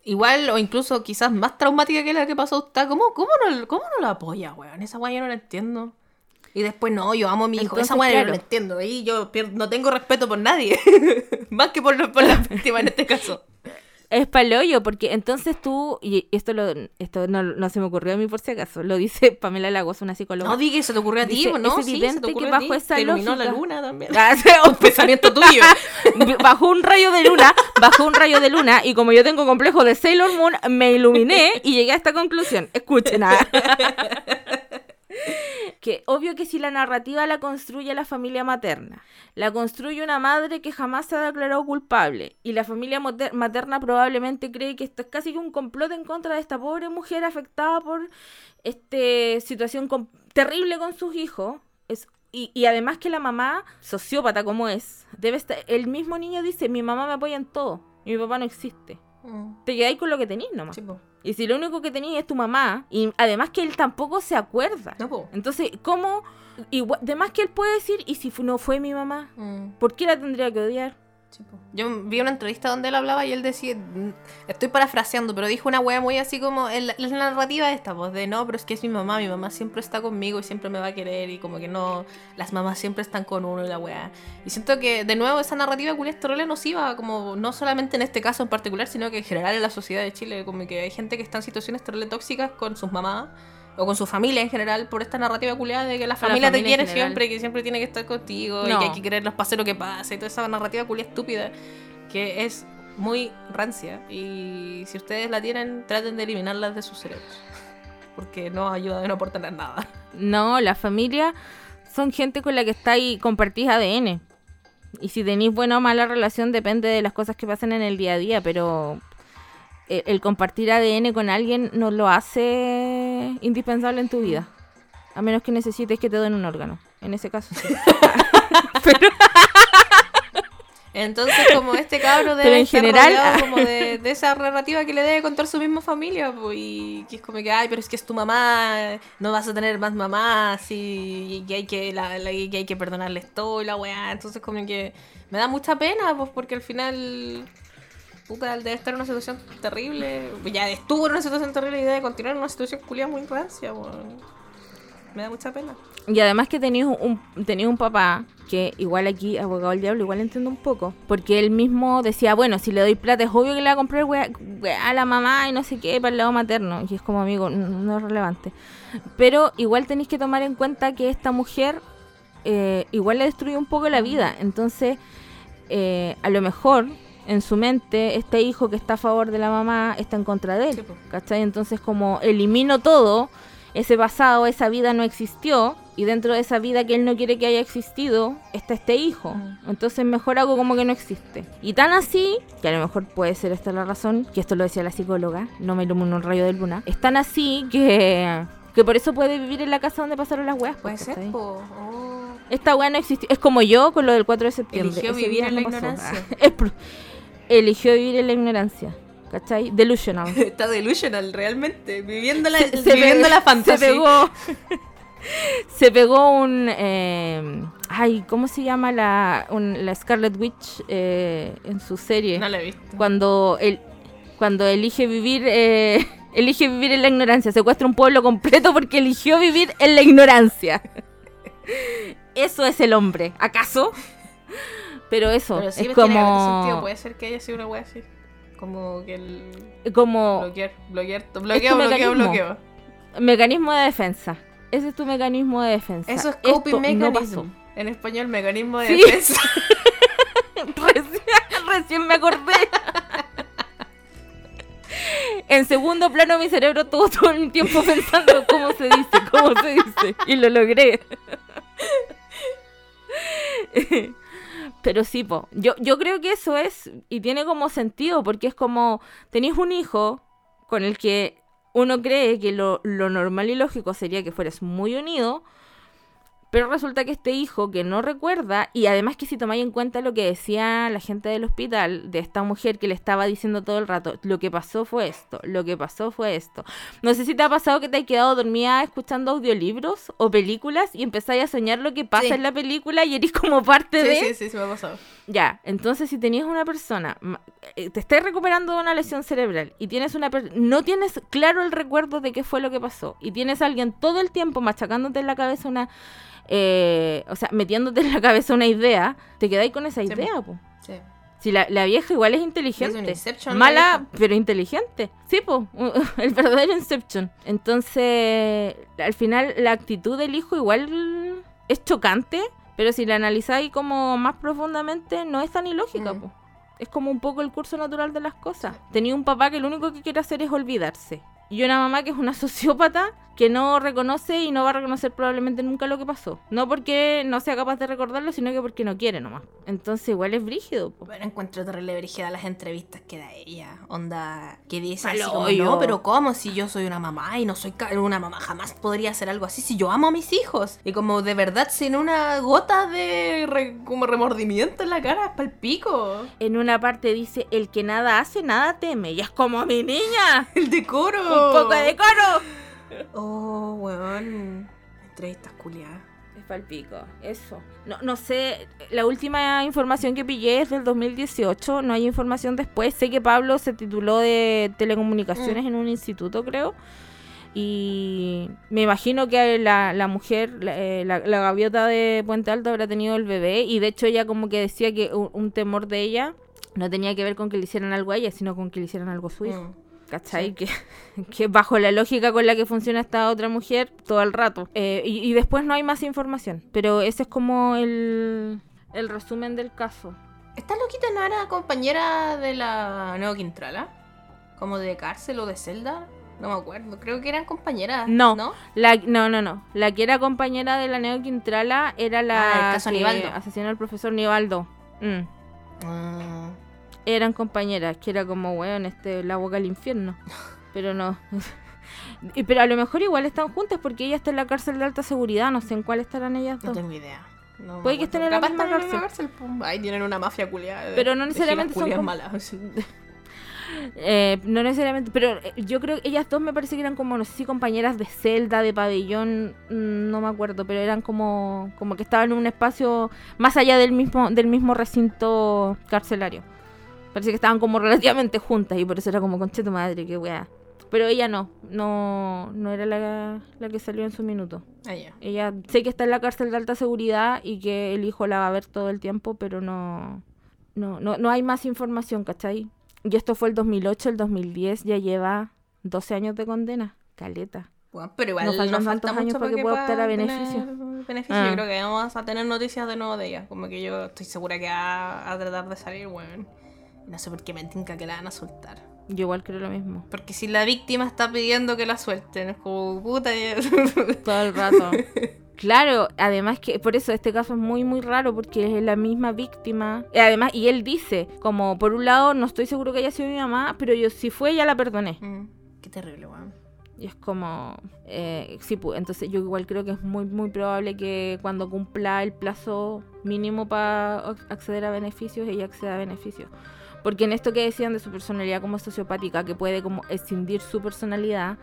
igual o incluso quizás más traumática que la que pasó usted. ¿Cómo, cómo, no, cómo no lo apoya, weón? Esa weá yo no la entiendo. Y después, no, yo amo a mi hijo. Entonces, Esa weá yo no claro. la entiendo. Ahí yo no tengo respeto por nadie. más que por, lo- por la víctima en este caso. Es paloyo, porque entonces tú, y esto lo, esto no, no se me ocurrió a mí por si acaso, lo dice Pamela Lagos, una psicóloga. No diga que se te ocurrió a ti, Dice, ¿no? es Sí, evidente se te que ocurrió a bajo ti. esa Te iluminó la luna también. Ah, Un pensamiento tuyo. Bajó un rayo de luna, bajó un rayo de luna, y como yo tengo complejo de Sailor Moon, me iluminé y llegué a esta conclusión. Escuchen, ah. Que obvio que si la narrativa la construye la familia materna, la construye una madre que jamás se ha declarado culpable, y la familia materna probablemente cree que esto es casi que un complot en contra de esta pobre mujer afectada por esta situación terrible con sus hijos, es y, y además que la mamá, sociópata como es, debe estar, el mismo niño dice, mi mamá me apoya en todo, y mi papá no existe. Mm, Te quedáis con lo que tenéis nomás. Y si lo único que tenía es tu mamá, y además que él tampoco se acuerda. No. Entonces, ¿cómo? Igual, además que él puede decir, ¿y si no fue mi mamá? Mm. ¿Por qué la tendría que odiar? Yo vi una entrevista donde él hablaba y él decía, mm, estoy parafraseando, pero dijo una wea muy así como la, la narrativa esta, pues de no, pero es que es mi mamá, mi mamá siempre está conmigo y siempre me va a querer y como que no, las mamás siempre están con uno y la wea. Y siento que de nuevo esa narrativa culia es nociva, como no solamente en este caso en particular, sino que en general en la sociedad de Chile, como que hay gente que está en situaciones terrible tóxicas con sus mamás. O con su familia en general, por esta narrativa culiada de que la familia te quiere siempre, que siempre tiene que estar contigo y que hay que quererlos pase lo que pase y toda esa narrativa culia estúpida que es muy rancia y si ustedes la tienen traten de eliminarla de sus cerebros porque no ayuda no aportan nada. No, la familia son gente con la que está ahí compartís ADN. Y si tenéis buena o mala relación depende de las cosas que pasan en el día a día, pero el, el compartir ADN con alguien no lo hace indispensable en tu vida. A menos que necesites que te den un órgano. En ese caso sí. entonces como este cabro debe Pero en estar general- rodeado como de, de esa narrativa que le debe contar su misma familia pues, y que es como que ay pero es que es tu mamá no vas a tener más mamás y, y hay que la, la- y que hay que perdonarles todo y la weá entonces como que me da mucha pena pues porque al final puta, debe estar en una situación terrible. Ya estuvo en una situación terrible y debe continuar en una situación culiada muy rancia. Me da mucha pena. Y además que tenías un, tenías un papá que igual aquí, abogado del diablo, igual entiendo un poco. Porque él mismo decía, bueno, si le doy plata es obvio que le va a comprar weá- weá a la mamá y no sé qué para el lado materno. Y es como, amigo, no es relevante. Pero igual tenéis que tomar en cuenta que esta mujer eh, igual le destruyó un poco la vida. Entonces, eh, a lo mejor en su mente este hijo que está a favor de la mamá está en contra de él. Sí. ¿Cachai? Entonces como elimino todo, ese pasado, esa vida no existió, y dentro de esa vida que él no quiere que haya existido, está este hijo. Mm. Entonces mejor hago como que no existe. Y tan así, que a lo mejor puede ser esta la razón, que esto lo decía la psicóloga, no me iluminó un rayo de luna, es tan así que... Que por eso puede vivir en la casa donde pasaron las weas. Puede pues, ser, ¿cachai? po. Oh. Esta wea no existió. Es como yo con lo del 4 de septiembre. Eligió Ese vivir en la pasó. ignorancia. Es Eligió vivir en la ignorancia. ¿Cachai? Delusional. Está delusional, realmente. Viviendo la, Se- se viviendo pe- la fantasía. Se pegó. se pegó un. eh, ay, ¿cómo se llama la, un- la Scarlet Witch eh, en su serie? No la he visto. Cuando, el, cuando elige vivir. eh, elige vivir en la ignorancia. Secuestra un pueblo completo porque eligió vivir en la ignorancia. Eso es el hombre. ¿Acaso? Pero eso. Pero sí es tiene como. sentido. Puede ser que haya sido una wea así. Como que el. Como Bloquear, bloquear, bloqueo, bloqueo, mecanismo. bloqueo. mecanismo de defensa. Ese es tu mecanismo de defensa. Eso es coping no mechanism. pasó. en español, mecanismo de Sí. defensa. Recién, recién me acordé. En segundo plano mi cerebro estuvo todo el tiempo pensando cómo se dice, cómo se dice. Y lo logré. Pero sí, po. Yo, yo creo que eso es, y tiene como sentido, porque es como, tenéis un hijo con el que uno cree que lo, lo normal y lógico sería que fueras muy unido, pero resulta que este hijo que no recuerda, y además que si tomáis en cuenta lo que decía la gente del hospital, de esta mujer que le estaba diciendo todo el rato, lo que pasó fue esto, lo que pasó fue esto. No sé si te ha pasado que te has quedado dormida escuchando audiolibros o películas y empezáis a soñar lo que pasa Sí. en la película y eres como parte Sí, de... sí, sí, se me ha pasado. Ya, entonces si tenías una persona, eh, te estás recuperando de una lesión cerebral y tienes una no tienes claro el recuerdo de qué fue lo que pasó y tienes a alguien todo el tiempo machacándote en la cabeza una, eh, o sea, metiéndote en la cabeza una idea, te quedáis con esa Sí, idea, po. Sí. Si la, la vieja igual es Es inteligente. La Mala, pero inteligente. Sí, po, el verdadero Inception. Entonces, al final, la actitud del hijo igual es chocante, pero si la analizáis como más profundamente, no es tan ilógica, Mm. po. Es como un poco el curso natural de las cosas. Tenía un papá que lo único que quiere hacer es olvidarse. Y una mamá que es una sociópata que no reconoce y no va a reconocer probablemente nunca lo que pasó. No porque no sea capaz de recordarlo, sino que porque no quiere nomás. Entonces igual es brígido. Po. Bueno, encuentro terrible brígida las entrevistas que da ella. Onda, que dice así como, no, pero ¿cómo? Si yo soy una mamá y no soy una mamá, jamás podría hacer algo así si yo amo a mis hijos. Y como de verdad sin una gota de re- como remordimiento en la cara, es pa'l pico. En una parte dice, el que nada hace, nada teme. Y es como mi niña. El decoro. Un poco de decoro. Oh, weón. Entrevistas culiadas. Es palpico, eso. No, no sé, la última información que pillé es del 2018, no hay información después. Sé que Pablo se tituló de telecomunicaciones en un instituto, creo. Y me imagino que la, la mujer, la, eh, la- la gaviota de Puente Alto habrá tenido el bebé. Y de hecho ella como que decía que un, un temor de ella no tenía que ver con que le hicieran algo a ella, sino con que le hicieran algo a su hijo. Mm. ¿Cachai? Que, que bajo la lógica con la que funciona esta otra mujer todo el rato. Eh, y, y después no hay más información. Pero ese es como el, el resumen del caso. ¿Esta loquita no era compañera de la Neo Quintrala? ¿Como de cárcel o de celda? No me acuerdo. Creo que eran compañeras. No. ¿No? La, no, no, no. La que era compañera de la Neo Quintrala era la Ah, el caso que asesinó al profesor Nivaldo. Mm. Ah, Eran compañeras, que era como, weón, este, la boca del infierno. Pero no. Pero a lo mejor igual están juntas porque ella está en la cárcel de alta seguridad. No sé en cuál estarán ellas no dos. tengo idea. No Puede que estén en la misma están en la cárcel. Ay, tienen una mafia culiada. Pero no necesariamente son como- malas. Eh, no necesariamente, pero eh, yo creo que ellas dos me parece que eran como, no sé si compañeras de celda, de pabellón, mm, no me acuerdo, pero eran como, como que estaban en un espacio más allá del mismo, del mismo recinto carcelario. Parece que estaban como relativamente juntas y por eso era como conche tu madre, qué weá. Pero ella no, no, no era la, la que salió en su minuto. Ah, ya. Ella sé que está en la cárcel de alta seguridad y que el hijo la va a ver todo el tiempo, pero no, no, no, no hay más información, ¿cachai? Y esto fue el 2008, el 2010 ya lleva 12 años de condena. Caleta. Bueno, pero igual Nos nos faltan falta tantos años para que pueda optar a beneficio. beneficio. Ah. Yo creo que vamos a tener noticias de nuevo de ella. Como que yo estoy segura que va a tratar de salir, weón. No sé por qué me tinca que la van a soltar. Yo igual creo lo mismo. Porque si la víctima está pidiendo que la suelten, es como puta. ya- Todo el rato. Claro, además que por eso este caso es muy muy raro porque es la misma víctima. Y además, y él dice, como por un lado no estoy seguro que haya sido mi mamá, pero yo si fue ella la perdoné. Mm, Qué terrible, weón. Y es como, eh, sí, pues, entonces yo igual creo que es muy, muy probable que cuando cumpla el plazo mínimo para acceder a beneficios, ella acceda a beneficios. Porque en esto que decían de su personalidad como sociopática, que puede como escindir su personalidad,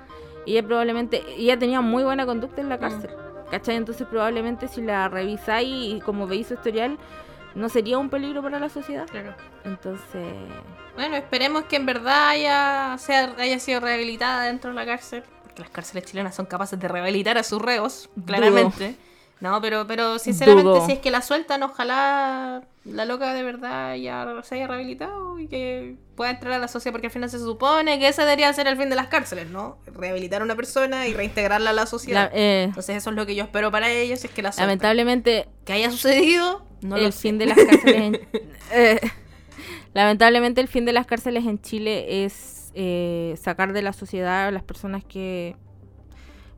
ella probablemente, ella tenía muy buena conducta en la cárcel. ¿Cachai? Entonces probablemente si la revisáis y como veis su historial, no sería un peligro para la sociedad. Claro. Entonces, Bueno, esperemos que en verdad haya, sea, haya sido rehabilitada dentro de la cárcel. Porque las cárceles chilenas son capaces de rehabilitar a sus reos, claramente. No, pero, pero sinceramente, Dudo. si es que la sueltan, ojalá la loca de verdad ya se haya rehabilitado y que pueda entrar a la sociedad, porque al final se supone que ese debería ser el fin de las cárceles, ¿no? Rehabilitar a una persona y reintegrarla a la sociedad. la- eh, Entonces eso es lo que yo espero para ellos, es que la lamentablemente Que haya sucedido, no lo el sé. fin de las cárceles en, eh, lamentablemente el fin de las cárceles en Chile es eh, sacar de la sociedad a las personas que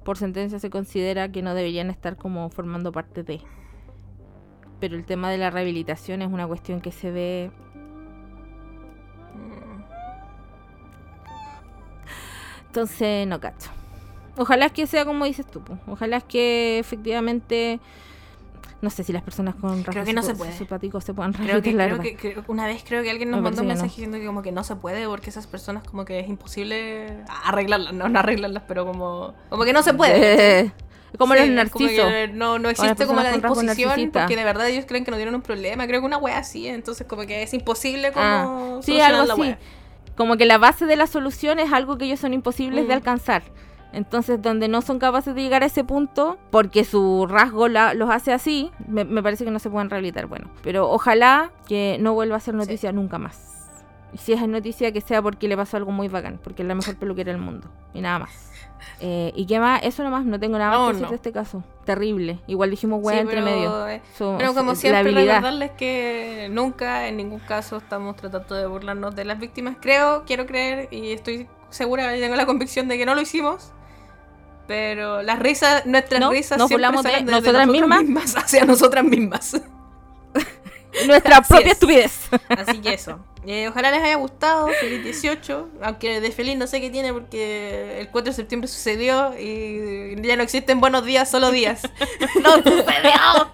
por sentencia se considera que no deberían estar como formando parte de pero el tema de la rehabilitación es una cuestión que se ve Mm. entonces no cacho ojalá que sea como dices tú ojalá que efectivamente no sé si las personas con Creo rasgos que no psicopáticos se puedan Creo que, creo que, creo- una vez creo que alguien nos Me mandó un no. mensaje diciendo que como que no se puede porque esas personas como que es imposible arreglarlas, no, no arreglarlas, pero como como que no se puede. Como Sí, los narcisos. no, no existe como la disposición porque de verdad ellos creen que no tienen un problema. Creo que una wea así, entonces como que es imposible como Ah, sí, algo la así. wea. Como que la base de la solución es algo que ellos son imposibles de Mm. alcanzar. Entonces, donde no son capaces de llegar a ese punto, porque su rasgo la- los hace así, me, me parece que no se pueden rehabilitar. Bueno, pero ojalá que no vuelva a ser noticia nunca más. Y si es noticia, que sea porque le pasó algo muy bacán, porque es la mejor peluquera del mundo. Y nada más. Eh, ¿Y qué más? Eso nomás, no tengo nada más No, que decir no. de este caso. Terrible. Igual dijimos wea Sí, entre pero, medio. eh, Pero como su- siempre, recordarles que nunca, en ningún caso, estamos tratando de burlarnos de las víctimas. Creo, quiero creer y estoy segura y tengo la convicción de que no lo hicimos. Pero las risas, nuestras No, risas nos siempre burlamos de nosotras nosotras mismas. hacia nosotras mismas. Nuestra Así propia es. estupidez. Así que eso. Eh, ojalá les haya gustado. Feliz 18. Aunque de feliz no sé qué tiene porque el 4 de septiembre sucedió y ya no existen buenos días, solo días. ¡No sucedió!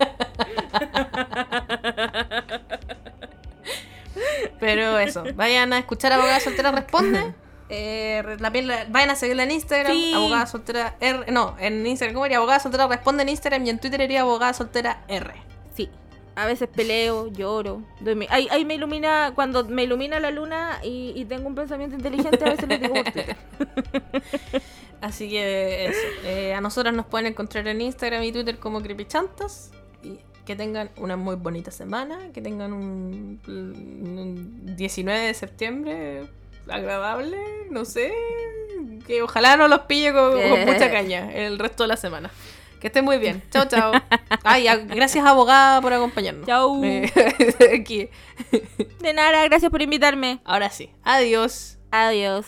Pero eso. Vayan a escuchar Abogada Soltera Responde. Eh, la piel- vayan a seguirla en Instagram. Sí. Abogada Soltera R. No, en Instagram. ¿Cómo era? Abogada Soltera Responde en Instagram y en Twitter iría Abogada Soltera R. Sí. A veces peleo, lloro. doy Ahí, ahí me ilumina, cuando me ilumina la luna y, y tengo un pensamiento inteligente, a veces les digo. Así que eso. Eh, a nosotros nos pueden encontrar en Instagram y Twitter como Creepychantas. Y que tengan una muy bonita semana. Que tengan un, un 19 de septiembre agradable. No sé. Que ojalá no los pille con, con mucha caña el resto de la semana. Que estén muy bien. Chao, chao. Ay, a- gracias abogada por acompañarnos. Chau. Eh, aquí. De nada, gracias por invitarme. Ahora sí. Adiós. Adiós.